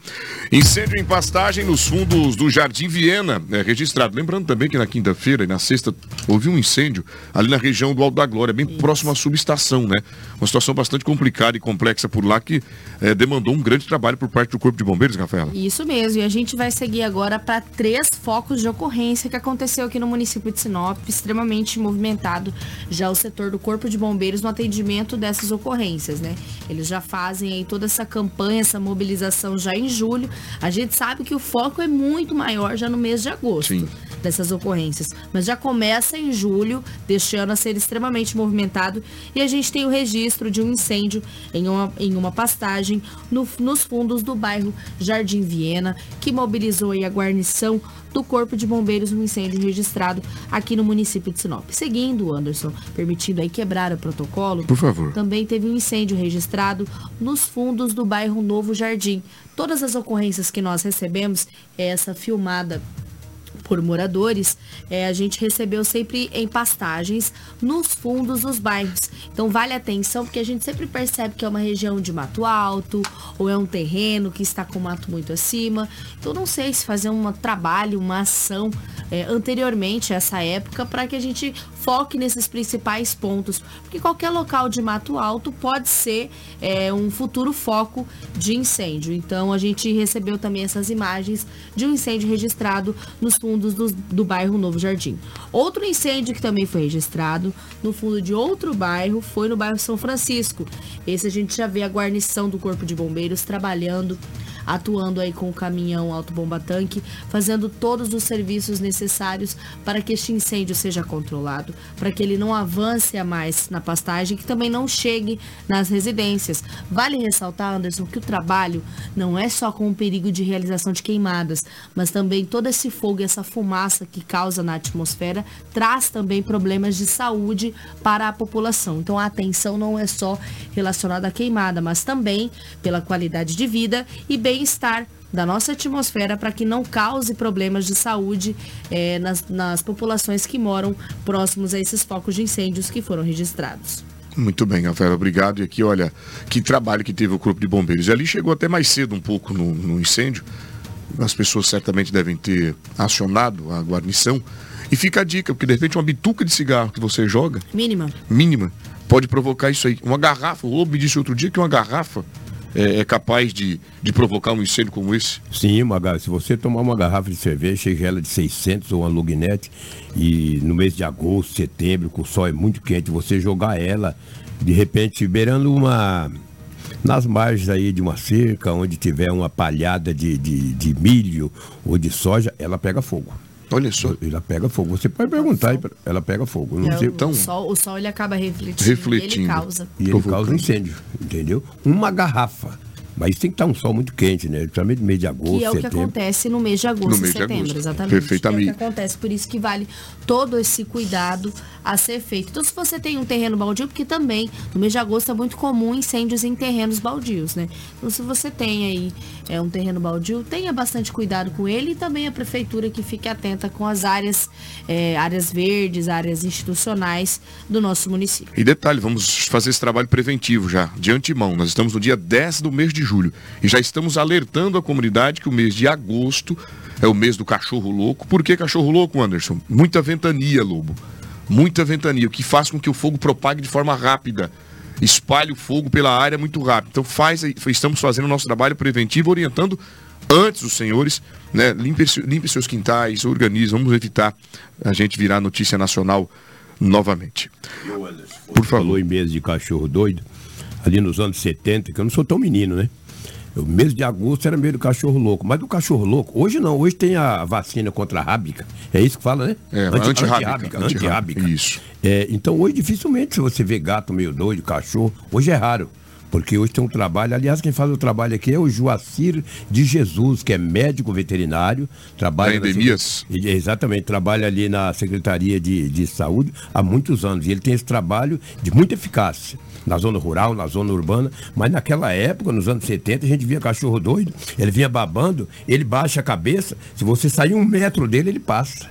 Incêndio em pastagem nos fundos do Jardim Viena, é, registrado. Lembrando também que na quinta-feira e na sexta houve um incêndio ali na região do Alto da Glória, bem próximo à subestação, né? Uma situação bastante complicada e complexa por lá que é, demandou um grande trabalho por parte do Corpo de Bombeiros, Rafaela. Isso mesmo, e a gente vai seguir agora para três focos de ocorrência que aconteceu aqui no município de Sinop, extremamente movimentado já o setor do Corpo de Bombeiros no atendimento dessas ocorrências, né? Eles já fazem aí toda essa campanha, essa mobilização já em julho. A gente sabe que o foco é muito maior já no mês de agosto. Sim. Dessas ocorrências. Mas já começa em julho deste ano a ser extremamente movimentado e a gente tem o registro de um incêndio em uma, em uma pastagem no- nos fundos do bairro Jardim Viena, que mobilizou aí a guarnição do Corpo de Bombeiros no incêndio registrado aqui no município de Sinop. Seguindo, Anderson, permitindo aí quebrar o protocolo. Por favor. Também teve um incêndio registrado nos fundos do bairro Novo Jardim. Todas as ocorrências que nós recebemos, essa filmada por moradores, é, a gente recebeu sempre em pastagens nos fundos dos bairros. Então vale atenção, porque a gente sempre percebe que é uma região de mato alto, ou é um terreno que está com mato muito acima. Então não sei se fazer um trabalho, uma ação é, anteriormente a essa época, para que a gente foque nesses principais pontos. Porque qualquer local de mato alto pode ser é, um futuro foco de incêndio. Então a gente recebeu também essas imagens de um incêndio registrado nos fundos dos- do bairro Novo Jardim. Outro incêndio que também foi registrado no fundo de outro bairro foi no bairro São Francisco. Esse a gente já vê a guarnição do Corpo de Bombeiros trabalhando atuando aí com o caminhão autobomba tanque, fazendo todos os serviços necessários para que este incêndio seja controlado, para que ele não avance a mais na pastagem, que também não chegue nas residências. Vale ressaltar, Anderson, que o trabalho não é só com o perigo de realização de queimadas, mas também todo esse fogo e essa fumaça que causa na atmosfera traz também problemas de saúde para a população. Então a atenção não é só relacionada à queimada, mas também pela qualidade de vida e bem-estar da nossa atmosfera para que não cause problemas de saúde eh, nas, nas populações que moram próximos a esses focos de incêndios que foram registrados. Muito bem, Rafaela, obrigado. E aqui, olha, que trabalho que teve o Corpo de Bombeiros. E ali chegou até mais cedo um pouco no, no incêndio. As pessoas certamente devem ter acionado a guarnição. E fica a dica, porque de repente uma bituca de cigarro que você joga, Mínima. mínima, pode provocar isso aí. Uma garrafa, o Lobo me disse outro dia que uma garrafa é, é capaz de, de provocar um incêndio como esse? Sim, uma, gar- se você tomar uma garrafa de cerveja, seja ela de 600 ou uma lugnete, e no mês de agosto, setembro, com o sol é muito quente, você jogar ela, de repente, beirando uma... Nas margens aí de uma cerca, onde tiver uma palhada de, de, de milho ou de soja, ela pega fogo. Olha só. Ela pega fogo. Você pode perguntar, ela pega fogo. É, sei, o, sol, o sol ele acaba refletindo. refletindo. E ele causa. E ele causa incêndio, entendeu? Uma garrafa. Mas tem que estar um sol muito quente, né? Principalmente no mês de agosto, Que é o que setembro. acontece no mês de agosto No e mês de setembro, agosto. exatamente. Perfeitamente. É o que acontece, por isso que vale todo esse cuidado a ser feito. Então, se você tem um terreno baldio, porque também no mês de agosto é muito comum incêndios em terrenos baldios, né? Então, se você tem aí é, um terreno baldio, tenha bastante cuidado com ele e também a prefeitura que fique atenta com as áreas, é, áreas verdes, áreas institucionais do nosso município. E detalhe, vamos fazer esse trabalho preventivo já, de antemão. Nós estamos no dia 10 do mês de julho e já estamos alertando a comunidade que o mês de agosto é o mês do cachorro louco. Por que cachorro louco, Anderson? Muita ventania, lobo. Muita ventania, o que faz com que o fogo propague de forma rápida. Espalhe o fogo pela área muito rápido. Então faz, estamos fazendo o nosso trabalho preventivo, orientando antes os senhores, né? Limpe, limpe seus quintais, organize, vamos evitar a gente virar notícia nacional novamente. Por favor. Falou em mês de cachorro doido, ali nos anos 70, que eu não sou tão menino, né? O mês de agosto era meio do cachorro louco. Mas do cachorro louco, hoje não, hoje tem a vacina contra a rábica. É isso que fala, né? É, Anti- antirrábica, antirrábica. Isso. É, então hoje dificilmente se você vê gato meio doido, cachorro, hoje é raro. Porque hoje tem um trabalho, aliás, quem faz o trabalho aqui é o Joacir de Jesus, que é médico veterinário, trabalha na Endemias? Exatamente, trabalha ali na Secretaria de, de Saúde há muitos anos. E ele tem esse trabalho de muita eficácia. Na zona rural, na zona urbana, mas naquela época, nos anos 70, a gente via cachorro doido, ele vinha babando, ele baixa a cabeça, se você sair um metro dele, ele passa.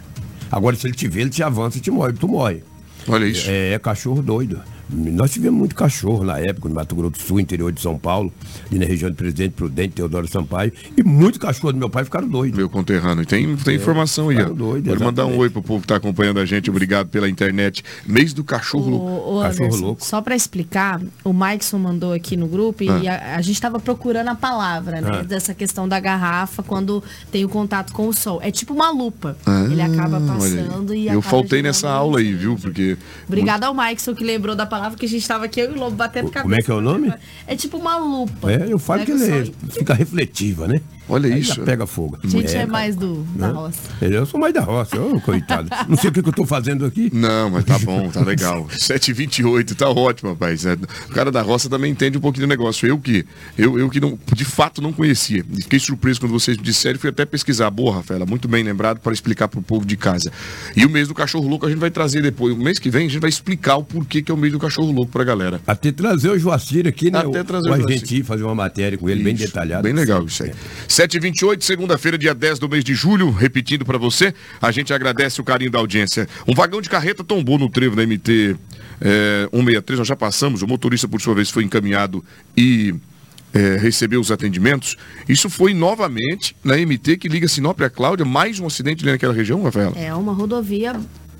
Agora, se ele te vê, ele te avança e te morre, tu morre. Olha isso. É, é cachorro doido. Nós tivemos muito cachorro na época, no Mato Grosso do Sul, interior de São Paulo, ali na região de Presidente Prudente, Teodoro Sampaio, e muitos cachorros do meu pai ficaram doidos. Meu conterrâneo. Tem, tem informação aí, doidos, Pode mandar um oi pro povo que tá acompanhando a gente. Obrigado pela internet. Mês do cachorro louco. Ô, ô, cachorro Anderson, louco. só para explicar, o Maikson mandou aqui no grupo e Ah. a, a gente estava procurando a palavra, né? Ah. Dessa questão da garrafa quando tem o contato com o sol. É tipo uma lupa. Ah, Ele acaba passando e Eu faltei nessa aula aí, viu? Porque. Obrigada ao Maikson que lembrou da palavra que a gente estava aqui, eu e o Lobo batendo cabeça. Como é que é o nome? É tipo uma lupa. É, eu falo Pega que o ele sol fica refletiva, né? Olha Aí isso. já pega fogo. A gente é, cara. mais do, da Né? roça. Eu sou mais da roça, ô coitado. Não sei o que, que eu tô fazendo aqui. Não, mas tá bom, tá legal. 7h28, tá ótimo, rapaz. É, O cara da roça também entende um pouquinho do negócio. Eu que, eu, eu que não, de fato não conhecia. E fiquei surpreso quando vocês me disseram e fui até pesquisar. Boa, Rafaela, muito bem lembrado para explicar pro povo de casa. E o mês do cachorro louco a gente vai trazer depois. O mês que vem a gente vai explicar o porquê que é o mês do cachorro louco pra galera. Até trazer o Joacir aqui, né? Até o, trazer o o Joacir. Fazer uma matéria com ele bem Isso, detalhada. Bem legal isso aí. 7h28, segunda-feira, dia 10 do mês de julho, repetindo pra você, a gente agradece o carinho da audiência. Um vagão de carreta tombou no trevo da MT é, 163, nós já passamos, o motorista, por sua vez, foi encaminhado e é, recebeu os atendimentos. Isso foi novamente na MT que liga Sinop a Cláudia, mais um acidente ali naquela região, Rafaela? É uma rodovia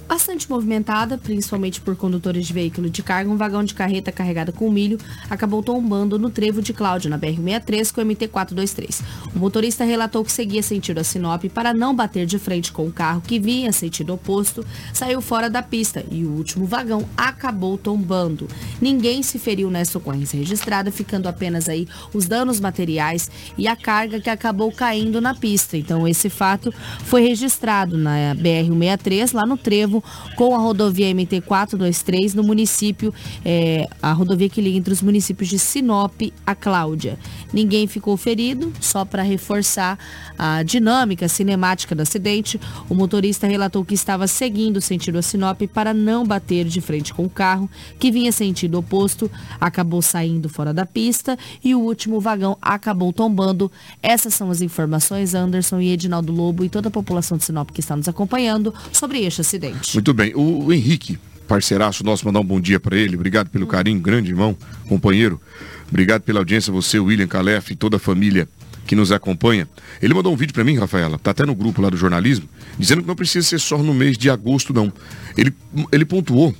bastante movimentada, principalmente por condutores de veículo de carga. Um vagão de carreta carregada com milho acabou tombando no trevo de Cláudio, na BR-63, com o MT-423. O motorista relatou que seguia sentido a Sinop para não bater de frente com o carro que vinha sentido oposto, saiu fora da pista e o último vagão acabou tombando. Ninguém se feriu nessa ocorrência registrada, ficando apenas aí os danos materiais e a carga que acabou caindo na pista. Então, esse fato foi registrado na BR-163, lá no trevo, com a rodovia MT-423, no município, é, a rodovia que liga entre os municípios de Sinop a Cláudia. Ninguém ficou ferido, só para reforçar a dinâmica cinemática do acidente, o motorista relatou que estava seguindo sentido a Sinop para não bater de frente com o carro, que vinha sentido oposto, acabou saindo fora da pista e o último vagão acabou tombando. Essas são as informações, Anderson e Edinaldo Lobo e toda a população de Sinop que está nos acompanhando sobre este acidente. Muito bem. O, Henrique, parceiraço nosso, mandar um bom dia para ele. Obrigado pelo carinho, grande irmão, companheiro. Obrigado pela audiência, você, William Calef e toda a família que nos acompanha. Ele mandou um vídeo para mim, Rafaela, tá até no grupo lá do jornalismo, dizendo que não precisa ser só no mês de agosto, não. Ele, ele pontuou,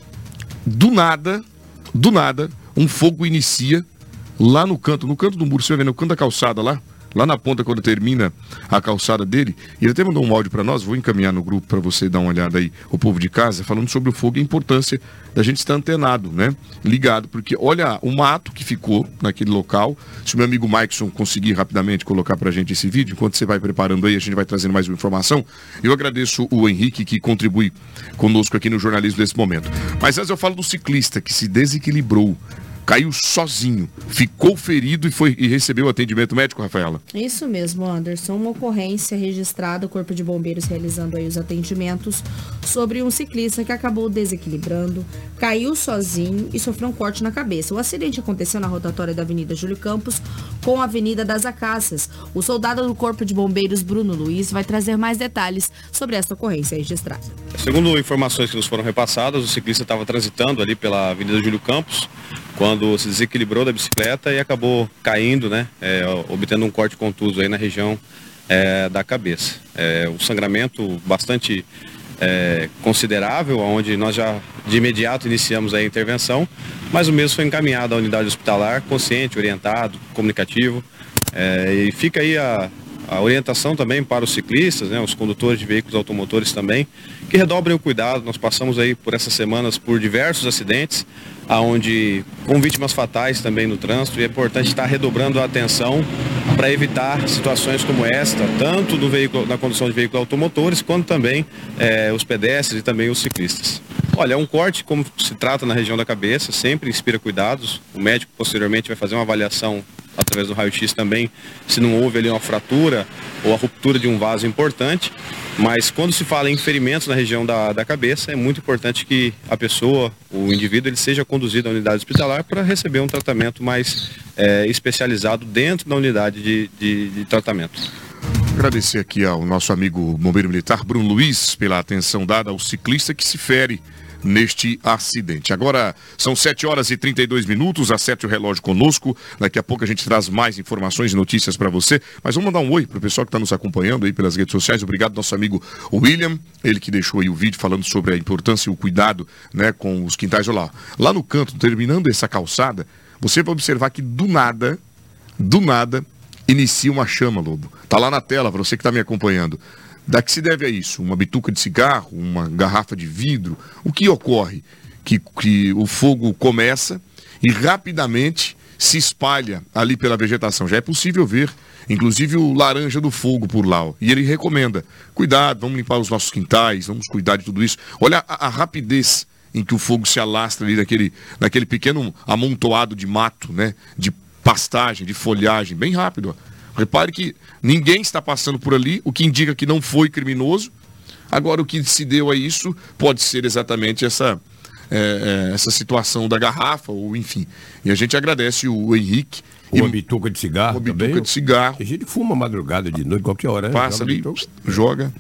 do nada, do nada, um fogo inicia lá no canto, no canto do muro, você vai ver no canto da calçada lá, lá na ponta quando termina a calçada dele. Ele até mandou um áudio para nós, vou encaminhar no grupo para você dar uma olhada aí, o povo de casa, falando sobre o fogo e a importância da gente estar antenado, né? Ligado, porque olha o mato que ficou naquele local. Se o meu amigo Maikson conseguir rapidamente colocar pra gente esse vídeo, enquanto você vai preparando aí, a gente vai trazendo mais uma informação. Eu agradeço o Henrique que contribui conosco aqui no jornalismo nesse momento. Mas antes eu falo do ciclista que se desequilibrou caiu sozinho, ficou ferido e, foi, e recebeu atendimento médico, Rafaela. Isso mesmo, Anderson. Uma ocorrência registrada, o Corpo de Bombeiros realizando aí os atendimentos sobre um ciclista que acabou desequilibrando, caiu sozinho e sofreu um corte na cabeça. O acidente aconteceu na rotatória da Avenida Júlio Campos com a Avenida das Acácias. O soldado do Corpo de Bombeiros, Bruno Luiz, vai trazer mais detalhes sobre esta ocorrência registrada. Segundo informações que nos foram repassadas, o ciclista estava transitando ali pela Avenida Júlio Campos quando se desequilibrou da bicicleta e acabou caindo, né, é, obtendo um corte contuso aí na região é, da cabeça. É, um sangramento bastante é, considerável, onde nós já de imediato iniciamos a intervenção, mas o mesmo foi encaminhado à unidade hospitalar, consciente, orientado, comunicativo, é, e fica aí a, a orientação também para os ciclistas, né, os condutores de veículos automotores também, que redobrem o cuidado. Nós passamos aí por essas semanas por diversos acidentes, aonde com vítimas fatais também no trânsito e é importante estar redobrando a atenção para evitar situações como esta, tanto no veículo, na condução de veículos automotores, quanto também eh, os pedestres e também os ciclistas. Olha, é um corte, como se trata na região da cabeça, sempre inspira cuidados. O médico posteriormente vai fazer uma avaliação através do raio-x também, se não houve ali uma fratura ou a ruptura de um vaso importante. Mas quando se fala em ferimentos na região da, da cabeça, é muito importante que a pessoa, o indivíduo, ele seja conduzido à unidade hospitalar para receber um tratamento mais é, especializado dentro da unidade de, de, de tratamento. Agradecer aqui ao nosso amigo bombeiro militar Bruno Luiz pela atenção dada ao ciclista que se fere neste acidente. Agora são 7 horas e 32 minutos, acerte o relógio conosco. Daqui a pouco a gente traz mais informações e notícias para você. Mas vamos mandar um oi para o pessoal que está nos acompanhando aí pelas redes sociais. Obrigado, nosso amigo William, ele que deixou aí o vídeo falando sobre a importância e o cuidado né, com os quintais. Olha lá, lá no canto, terminando essa calçada, você vai observar que do nada, do nada, inicia uma chama, Lobo. Tá lá na tela, para você que está me acompanhando. Da que se deve a isso? Uma bituca de cigarro, uma garrafa de vidro? O que ocorre? Que, que o fogo começa e rapidamente se espalha ali pela vegetação. Já é possível ver, inclusive o laranja do fogo por lá. E ele recomenda: cuidado, vamos limpar os nossos quintais, vamos cuidar de tudo isso. Olha a, a rapidez em que o fogo se alastra ali naquele, naquele pequeno amontoado de mato, né? De pastagem, de folhagem, bem rápido. Ó. Repare que ninguém está passando por ali, o que indica que não foi criminoso. Agora, o que se deu a isso pode ser exatamente essa, é, é, essa situação da garrafa, ou enfim. E a gente agradece o Henrique. Uma bituca de cigarro Uma bituca também. de cigarro. Tem gente que fuma madrugada de noite, qualquer hora. né? Passa Joga ali, bituca. joga.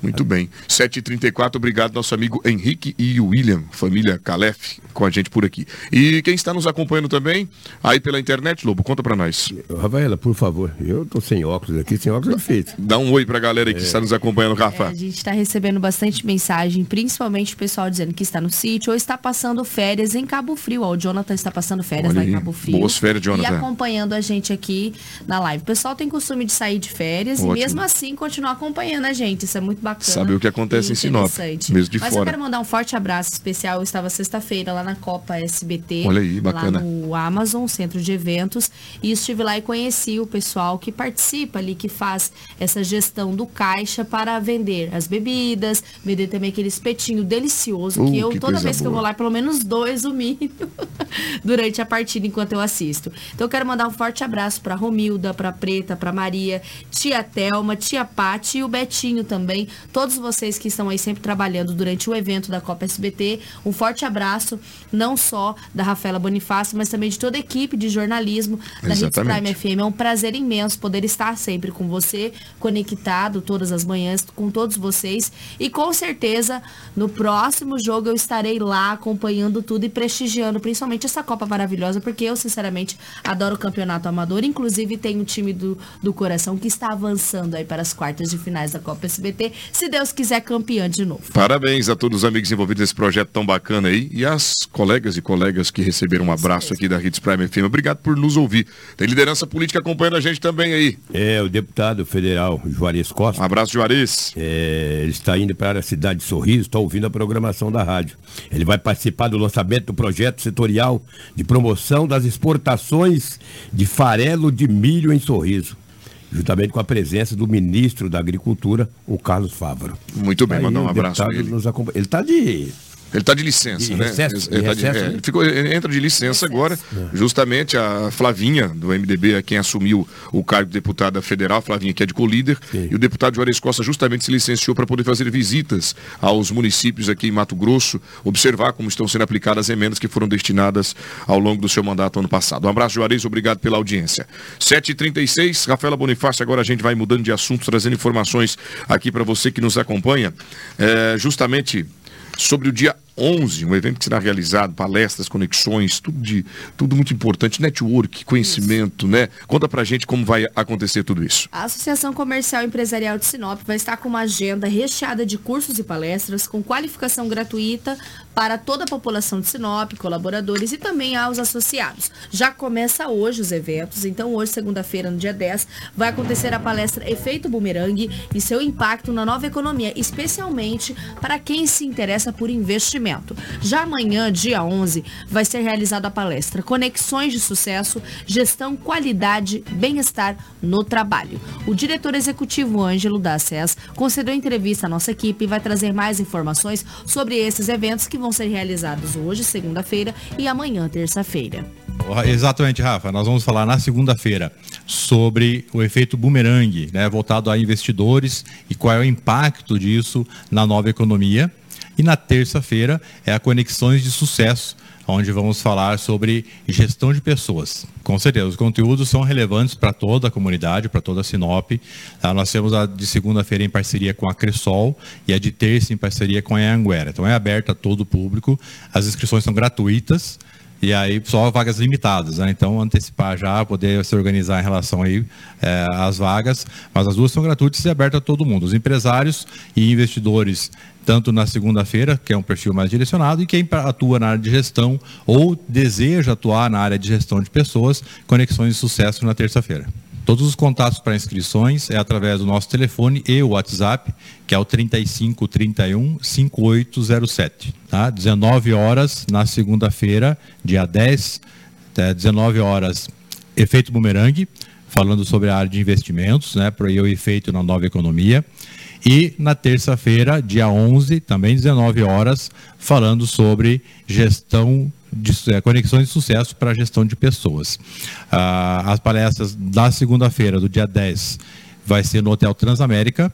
Muito bem. 7h34, obrigado nosso amigo Henrique e o William, família Calef, com a gente por aqui. E quem está nos acompanhando também, aí pela internet, Lobo, conta pra nós. Rafaela, por favor, eu tô sem óculos aqui, sem óculos é difícil. Dá um oi pra galera aí que É. está nos acompanhando, Rafa. É, a gente está recebendo bastante mensagem, principalmente o pessoal dizendo que está no sítio ou está passando férias em Cabo Frio. Ó, o Jonathan está passando férias Olha lá em. Cabo Frio. Boas férias, Jonathan. E acompanhando a gente aqui na live. O pessoal tem costume de sair de férias Ótimo. e mesmo assim continuar acompanhando a gente. Isso é muito bacana. Saber o que acontece em Sinop, interessante. mesmo de Mas eu fora. quero mandar um forte abraço especial. Eu estava sexta-feira lá na Copa SBT. Olha aí, bacana. Lá no Amazon, centro de eventos. E estive lá e conheci o pessoal que participa ali, que faz essa gestão do caixa para vender as bebidas, vender também aquele espetinho delicioso, Uh, que eu, que toda vez que eu boa. vou lá, pelo menos dois o mínimo, durante a partida, enquanto eu assisto. Então eu quero mandar um forte abraço para Romilda, para Preta, para Maria, tia Telma, tia Pati e o Betinho também. Todos vocês que estão aí sempre trabalhando durante o evento da Copa SBT. Um forte abraço, não só da Rafaela Bonifácio, mas também de toda a equipe de jornalismo da Hits Exatamente. Prime FM. É um prazer imenso poder estar sempre com você, conectado todas as manhãs com todos vocês. E com certeza, no próximo jogo eu estarei lá acompanhando tudo e prestigiando, principalmente essa Copa maravilhosa, porque eu, sinceramente, adoro o campeonato amador. Inclusive, tem o time do, do coração que está avançando aí para as quartas de finais da Copa SBT. Se Deus quiser, campeã de novo. Parabéns a todos os amigos envolvidos nesse projeto tão bacana aí e as colegas e colegas que receberam um abraço aqui da Hits Prime FM. Obrigado por nos ouvir. Tem liderança política acompanhando a gente também aí. É, o deputado federal Juarez Costa. Um abraço, Juarez. É, ele está indo para a cidade de Sorriso, está ouvindo a programação da rádio. Ele vai participar do lançamento do projeto setorial de promoção das exportações de farelo de milho em Sorriso. Juntamente com a presença do ministro da Agricultura, o Carlos Fávaro. Muito bem, mandar um abraço. Ele está de Ele está de licença, De né? recesso, ele, de tá de- recesso, é, né? ele ficou- ele entra de licença agora. Justamente a Flavinha, do MDB, é quem assumiu o cargo de deputada federal, Flavinha, que é de colíder, e o deputado Juarez Costa justamente se licenciou para poder fazer visitas aos municípios aqui em Mato Grosso, observar como estão sendo aplicadas as emendas que foram destinadas ao longo do seu mandato ano passado. Um abraço, Juarez, obrigado pela audiência. 7h36, Rafaela Bonifácio, agora a gente vai mudando de assunto, trazendo informações aqui para você que nos acompanha. É, justamente sobre o dia 11, um evento que será realizado, palestras, conexões, tudo, de, tudo muito importante, network, conhecimento, né? Conta pra gente como vai acontecer tudo isso. A Associação Comercial e Empresarial de Sinop vai estar com uma agenda recheada de cursos e palestras com qualificação gratuita para toda a população de Sinop, colaboradores e também aos associados. Já começa hoje os eventos, então hoje, segunda-feira, no dia 10, vai acontecer a palestra Efeito Bumerangue e seu impacto na nova economia, especialmente para quem se interessa por investimento. Já amanhã, dia 11, vai ser realizada a palestra Conexões de Sucesso, Gestão, Qualidade, Bem-Estar no Trabalho. O diretor executivo Ângelo da SES concedeu entrevista à nossa equipe e vai trazer mais informações sobre esses eventos que vão ser realizados hoje, segunda-feira, e amanhã, terça-feira. Exatamente, Rafa. Nós vamos falar na segunda-feira sobre o efeito boomerang, né, voltado a investidores e qual é o impacto disso na nova economia. E na terça-feira é a Conexões de Sucesso, onde vamos falar sobre gestão de pessoas. Com certeza, os conteúdos são relevantes para toda a comunidade, para toda a Sinop. Ah, nós temos a de segunda-feira em parceria com a Cressol e a de terça em parceria com a Anguera. Então é aberta a todo o público. As inscrições são gratuitas. E aí só vagas limitadas, né? Então antecipar já, poder se organizar em relação aí eh, às vagas, mas as duas são gratuitas e abertas a todo mundo. Os empresários e investidores, tanto na segunda-feira, que é um perfil mais direcionado, e quem atua na área de gestão ou deseja atuar na área de gestão de pessoas, conexões de sucesso na terça-feira. Todos os contatos para inscrições é através do nosso telefone e o WhatsApp, que é o 35 31 5807. Tá? 19 horas na segunda-feira, dia 10, é, 19 horas, efeito bumerangue, falando sobre a área de investimentos, né, para o efeito na nova economia. E na terça-feira, dia 11, também 19 horas, falando sobre gestão de eh, conexões de sucesso para a gestão de pessoas. Ah, as palestras da segunda-feira, do dia 10, vai ser no Hotel Transamérica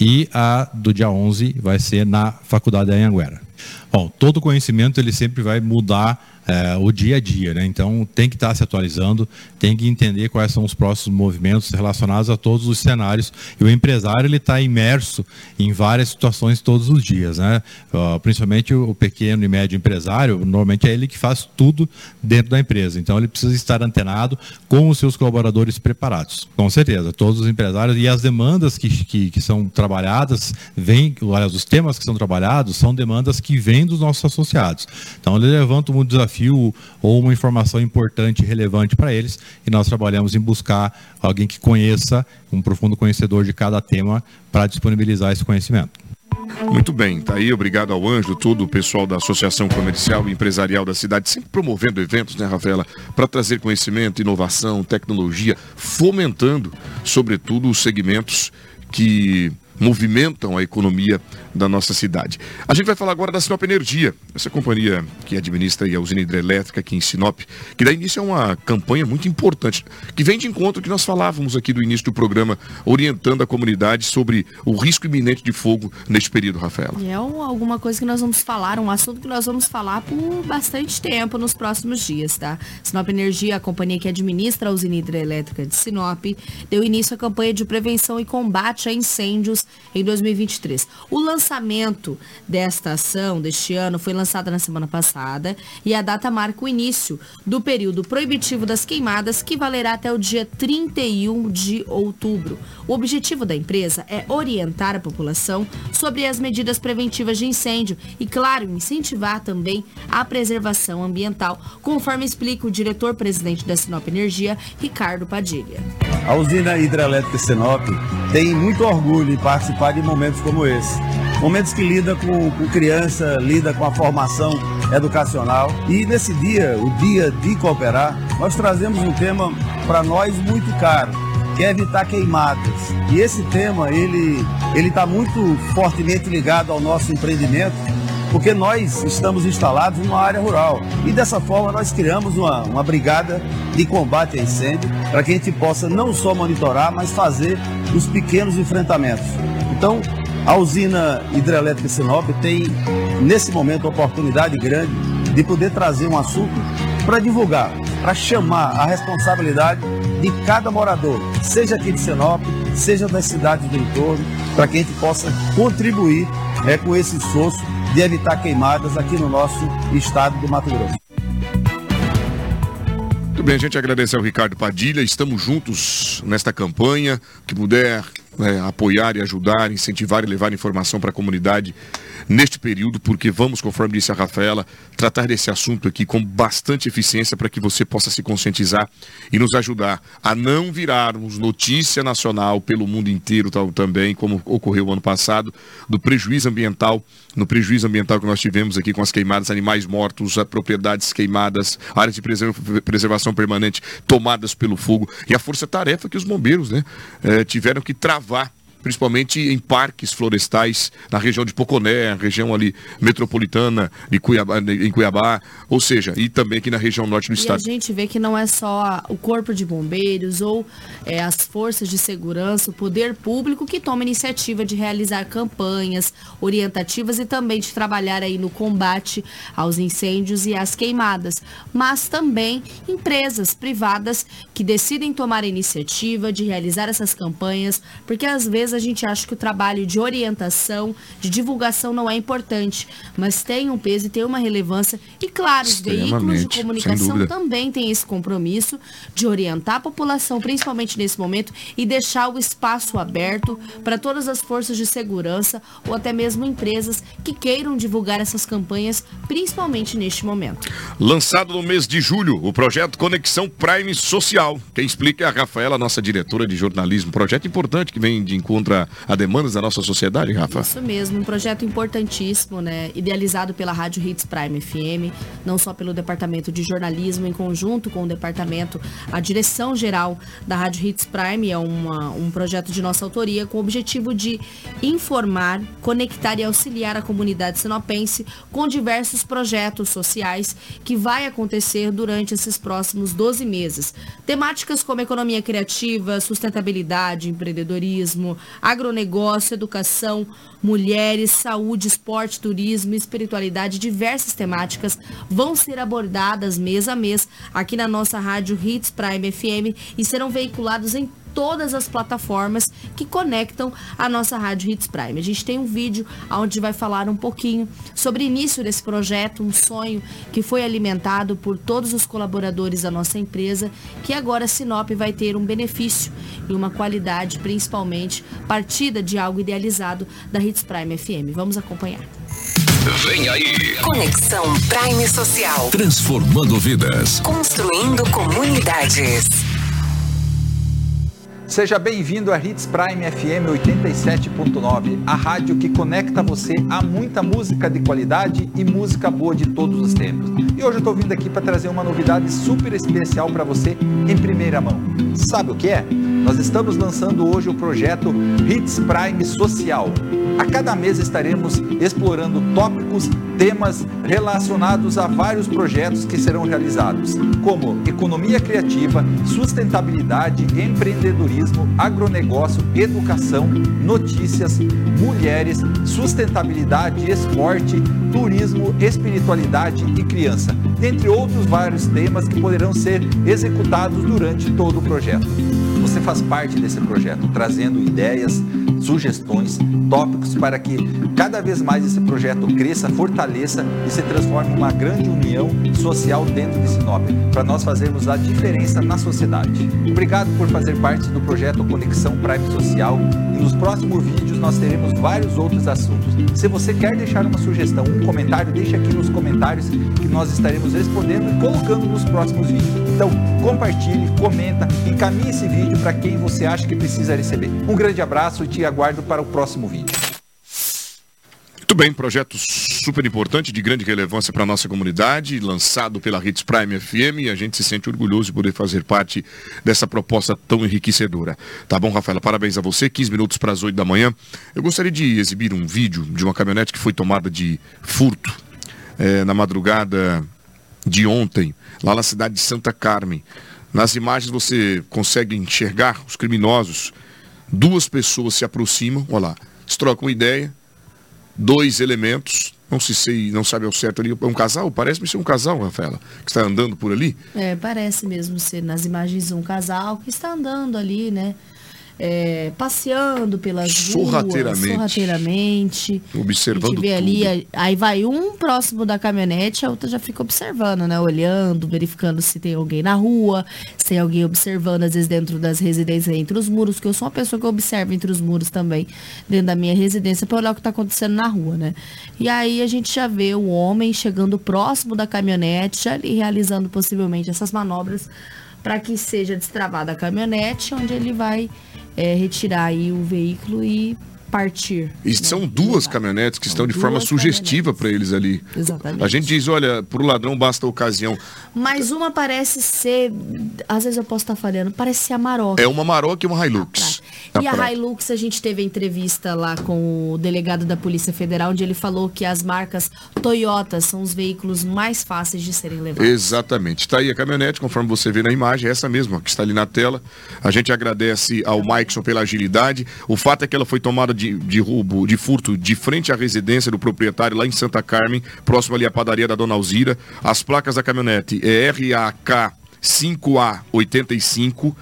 e a do dia 11 vai ser na Faculdade da Anhanguera. Bom, todo conhecimento ele sempre vai mudar eh, o dia a dia, né? Então tem que estar se atualizando, tem que entender quais são os próximos movimentos relacionados a todos os cenários. E o empresário ele está imerso em várias situações todos os dias, né? Ah, principalmente o pequeno e médio empresário, normalmente é ele que faz tudo dentro da empresa. Então ele precisa estar antenado com os seus colaboradores preparados. Com certeza, todos os empresários e as demandas que, que, que são trabalhadas, vêm, aliás, os temas que são trabalhados são demandas que vêm dos nossos associados. Então ele levanta um desafio ou uma informação importante relevante para eles e nós trabalhamos em buscar alguém que conheça, um profundo conhecedor de cada tema para disponibilizar esse conhecimento. Muito bem, tá aí, obrigado ao Ângelo, todo o pessoal da Associação Comercial e Empresarial da cidade, sempre promovendo eventos, né, Rafaela, para trazer conhecimento, inovação, tecnologia, fomentando, sobretudo, os segmentos que movimentam a economia da nossa cidade. A gente vai falar agora da Sinop Energia, essa companhia que administra a usina hidrelétrica aqui em Sinop, que dá início a uma campanha muito importante, que vem de encontro que nós falávamos aqui do início do programa, orientando a comunidade sobre o risco iminente de fogo neste período, Rafaela. E é um- alguma coisa que nós vamos falar, um assunto que nós vamos falar por bastante tempo nos próximos dias, tá? Sinop Energia, a companhia que administra a usina hidrelétrica de Sinop, deu início à campanha de prevenção e combate a incêndios em 2023. O lançamento desta ação deste ano foi lançada na semana passada e a data marca o início do período proibitivo das queimadas que valerá até o dia 31 de outubro. O objetivo da empresa é orientar a população sobre as medidas preventivas de incêndio e, claro, incentivar também a preservação ambiental, conforme explica o diretor-presidente da Sinop Energia, Ricardo Padilha. A usina hidrelétrica Sinop tem muito orgulho em participar de momentos como esse. Momentos que lida com, com criança, lida com a formação educacional. E nesse dia, o dia de cooperar, nós trazemos um tema para nós muito caro, que é evitar queimadas. E esse tema, ele ele está muito fortemente ligado ao nosso empreendimento, porque nós estamos instalados numa área rural. E dessa forma nós criamos uma, uma brigada de combate a incêndio, para que a gente possa não só monitorar, mas fazer os pequenos enfrentamentos. Então, a usina hidrelétrica Sinop tem, nesse momento, a oportunidade grande de poder trazer um assunto para divulgar, para chamar a responsabilidade de cada morador, seja aqui de Sinop, seja das cidades do entorno, para que a gente possa contribuir é, com esse esforço de evitar queimadas aqui no nosso estado do Mato Grosso. Muito bem, a gente agradece ao Ricardo Padilha. Estamos juntos nesta campanha. Que puder é, apoiar e ajudar, incentivar e levar informação para a comunidade neste período, porque vamos, conforme disse a Rafaela, tratar desse assunto aqui com bastante eficiência para que você possa se conscientizar e nos ajudar a não virarmos notícia nacional pelo mundo inteiro tal, também, como ocorreu ano passado, do prejuízo ambiental, no prejuízo ambiental que nós tivemos aqui com as queimadas, animais mortos, propriedades queimadas, áreas de preservação permanente tomadas pelo fogo. E a força-tarefa que os bombeiros né, eh, tiveram que travar principalmente em parques florestais na região de Poconé, região ali metropolitana de Cuiabá, em Cuiabá, ou seja, e também aqui na região norte do e estado. a gente vê que não é só o corpo de bombeiros ou é, as forças de segurança, o poder público que toma iniciativa de realizar campanhas orientativas e também de trabalhar aí no combate aos incêndios e às queimadas, mas também empresas privadas que decidem tomar a iniciativa de realizar essas campanhas, porque às vezes a gente acha que o trabalho de orientação, de divulgação não é importante, mas tem um peso e tem uma relevância. E claro, os veículos de comunicação também têm esse compromisso de orientar a população, principalmente nesse momento, e deixar o espaço aberto para todas as forças de segurança ou até mesmo empresas que queiram divulgar essas campanhas, principalmente neste momento. Lançado no mês de julho, o projeto Conexão Prime Social. Quem explica é a Rafaela, nossa diretora de jornalismo. Projeto importante que vem de encontro a, a demandas da nossa sociedade, Rafa? Isso mesmo, um projeto importantíssimo, né? Idealizado pela Rádio Hits Prime FM, não só pelo Departamento de Jornalismo, em conjunto com o Departamento, a direção geral da Rádio Hits Prime é uma, um projeto de nossa autoria com o objetivo de informar, conectar e auxiliar a comunidade sinopense com diversos projetos sociais que vai acontecer durante esses próximos 12 meses. Temáticas como economia criativa, sustentabilidade, empreendedorismo, agronegócio, educação, mulheres, saúde, esporte, turismo, espiritualidade, diversas temáticas vão ser abordadas mês a mês aqui na nossa rádio Hits Prime FM e serão veiculados em todas as plataformas que conectam a nossa Rádio Hits Prime. A gente tem um vídeo onde vai falar um pouquinho sobre o início desse projeto, um sonho que foi alimentado por todos os colaboradores da nossa empresa, que agora a Sinop vai ter um benefício e uma qualidade, principalmente, partida de algo idealizado da Hits Prime FM. Vamos acompanhar. Vem aí. Conexão Prime Social. Transformando vidas. Construindo comunidades. Seja bem-vindo a Hits Prime FM 87.9, a rádio que conecta você a muita música de qualidade e música boa de todos os tempos. E hoje eu estou vindo aqui para trazer uma novidade super especial para você em primeira mão. Sabe o que é? Nós estamos lançando hoje o projeto Hits Prime Social. A cada mês estaremos explorando tópicos, temas relacionados a vários projetos que serão realizados, como economia criativa, sustentabilidade, empreendedorismo, agronegócio, educação, notícias, mulheres, sustentabilidade, esporte, turismo, espiritualidade e criança. dentre outros vários temas que poderão ser executados durante todo o projeto. Você faz parte desse projeto, trazendo ideias, sugestões, tópicos para que cada vez mais esse projeto cresça, fortaleça e se transforme em uma grande união social dentro de Sinop, para nós fazermos a diferença na sociedade. Obrigado por fazer parte do projeto Conexão Prime Social e nos próximos vídeos nós teremos vários outros assuntos. Se você quer deixar uma sugestão, um comentário, deixe aqui nos comentários que nós estaremos respondendo e colocando nos próximos vídeos. Então, compartilhe, comenta, encaminhe esse vídeo para quem você acha que precisa receber. Um grande abraço e te aguardo para o próximo vídeo. Muito bem, projeto super importante, de grande relevância para a nossa comunidade, lançado pela Hits Prime FM e a gente se sente orgulhoso de poder fazer parte dessa proposta tão enriquecedora. Tá bom, Rafaela? Parabéns a você, 15 minutos para as 8 da manhã. Eu gostaria de exibir um vídeo de uma caminhonete que foi tomada de furto eh, na madrugada de ontem, lá na cidade de Santa Carmen. Nas imagens você consegue enxergar os criminosos. Duas pessoas se aproximam, olha lá, eles trocam ideia, dois elementos, não se sei, não sabe ao certo ali, é um casal? Parece-me ser um casal, Rafaela, que está andando por ali. É, parece mesmo ser nas imagens um casal que está andando ali, né? É, passeando pelas Sorrateiramente. ruas, sorrateiramente. Observando vê tudo. ali, aí- aí vai um próximo da caminhonete, a outra já fica observando, né? Olhando, verificando se tem alguém na rua, se tem alguém observando, às vezes dentro das residências, entre os muros, que eu sou uma pessoa que observa entre os muros também, dentro da minha residência, para olhar o que está acontecendo na rua, né? E aí a gente já vê o homem chegando próximo da caminhonete, já ali realizando possivelmente essas manobras para que seja destravada a caminhonete, onde ele vai é, retirar aí o veículo e partir. E são duas caminhonetes que estão de forma sugestiva para eles ali. Exatamente. A gente diz, olha, para o ladrão basta a ocasião. Mas uma parece ser, às vezes eu posso estar falhando, parece ser a Maroc. É uma Maroc e uma Hilux. Tá E a Hilux, a gente teve a entrevista lá com o delegado da Polícia Federal, onde ele falou que as marcas Toyota são os veículos mais fáceis de serem levados. Exatamente. Está aí a caminhonete, conforme você vê na imagem, é essa mesma que está ali na tela. A gente agradece ao Maikson pela agilidade. O fato é que ela foi tomada de, de roubo, de furto, de frente à residência do proprietário lá em Santa Carmen, próximo ali à padaria da Dona Alzira. As placas da caminhonete é RAK 5A85.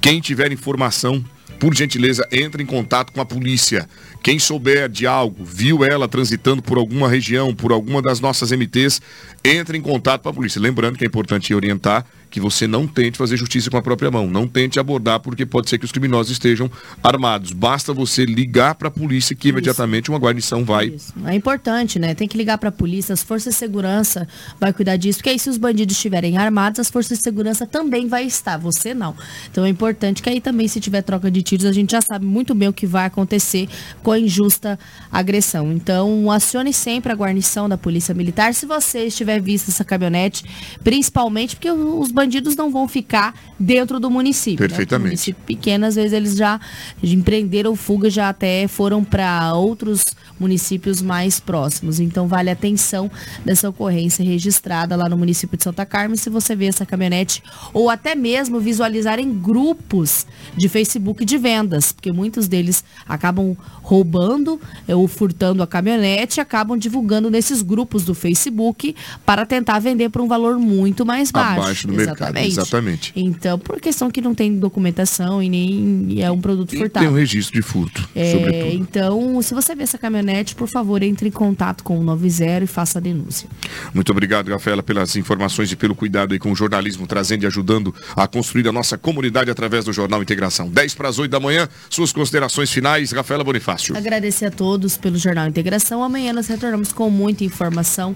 Quem tiver informação, por gentileza, entre em contato com a polícia. Quem souber de algo, viu ela transitando por alguma região, por alguma das nossas MTs, entre em contato com a polícia. Lembrando que é importante orientar que você não tente fazer justiça com a própria mão. Não tente abordar, porque pode ser que os criminosos estejam armados. Basta você ligar para a polícia que imediatamente uma guarnição vai. É importante, né? Tem que ligar para a polícia, as forças de segurança vai cuidar disso, porque aí se os bandidos estiverem armados, as forças de segurança também vai estar, você não. Então é importante que aí também se tiver troca de tiros, a gente já sabe muito bem o que vai acontecer com a injusta agressão. Então acione sempre a guarnição da Polícia Militar se você estiver visto essa caminhonete, principalmente porque os bandidos não vão ficar dentro do município. né? Perfeitamente. O município pequeno, às vezes eles já empreenderam fuga, já até foram para outros municípios mais próximos. Então vale a atenção dessa ocorrência registrada lá no município de Santa Carmen, se você vê essa caminhonete, ou até mesmo visualizar em grupos de Facebook de vendas, porque muitos deles acabam roubando eh, ou furtando a caminhonete, e acabam divulgando nesses grupos do Facebook para tentar vender por um valor muito mais baixo. Abaixo do mercado, exatamente. Então, por questão que não tem documentação e nem e é um produto furtado. Tem um registro de furto, É, sobretudo. então, se você vê essa caminhonete, por favor, entre em contato com o 90 e faça a denúncia. Muito obrigado, Rafaela, pelas informações e pelo cuidado aí com o jornalismo, trazendo e ajudando a construir a nossa comunidade através do Jornal Integração. 10 para as 8 da manhã, suas considerações finais, Rafaela Bonifácio. Agradecer a todos pelo Jornal Integração. Amanhã nós retornamos com muita informação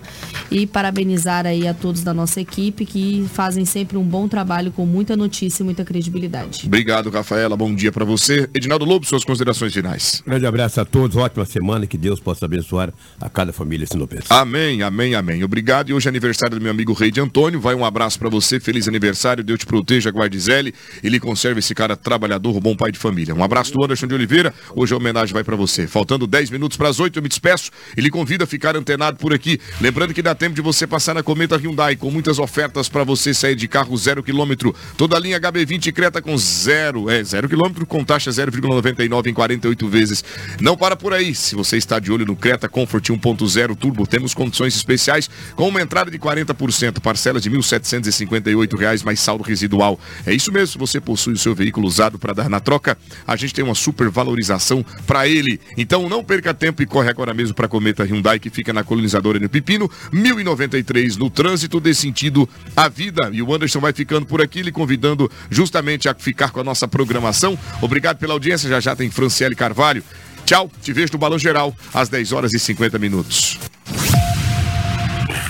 e parabenizar aí a todos da nossa equipe que fazem sempre um bom trabalho com muita notícia e muita credibilidade. Obrigado, Rafaela. Bom dia para você. Edinaldo Lobo, suas considerações finais. Grande abraço a todos, ótima semana, que Deus possa abençoar a cada família sinopense. Amém, amém, amém. Obrigado. E hoje é aniversário do meu amigo Rei de Antônio. Vai um abraço para você. Feliz aniversário. Deus te proteja, guarde Zele. E lhe conserve esse cara trabalhador, bom pai de família. Um abraço do Anderson de Oliveira. Hoje a homenagem vai para você. Faltando 10 minutos para as 8, eu me despeço e lhe convido a ficar antenado por aqui. Lembrando que dá tempo de você passar na Cometa Hyundai com muitas ofertas para você sair de carro zero quilômetro. Toda a linha HB20 Creta com zero, é, zero quilômetro com taxa 0,99 em 48 vezes. Não para por aí. Se você está de olho no Creta Comfort 1.0 Turbo, temos condições especiais com uma entrada de 40%, parcela de 1.758 reais mais saldo residual. É isso mesmo, se você possui o seu veículo usado para dar na troca, a gente tem uma super valorização para ele. Então não perca tempo e corre agora mesmo para a Cometa Hyundai que fica na colonizadora no Pepino, 1093 no trânsito dê sentido à vida. E o Anderson vai ficando por aqui, lhe convidando justamente a ficar com a nossa programação. Obrigado pela audiência, já já tem Franciele Carvalho. Tchau, te vejo no Balão Geral às 10 horas e 50 minutos.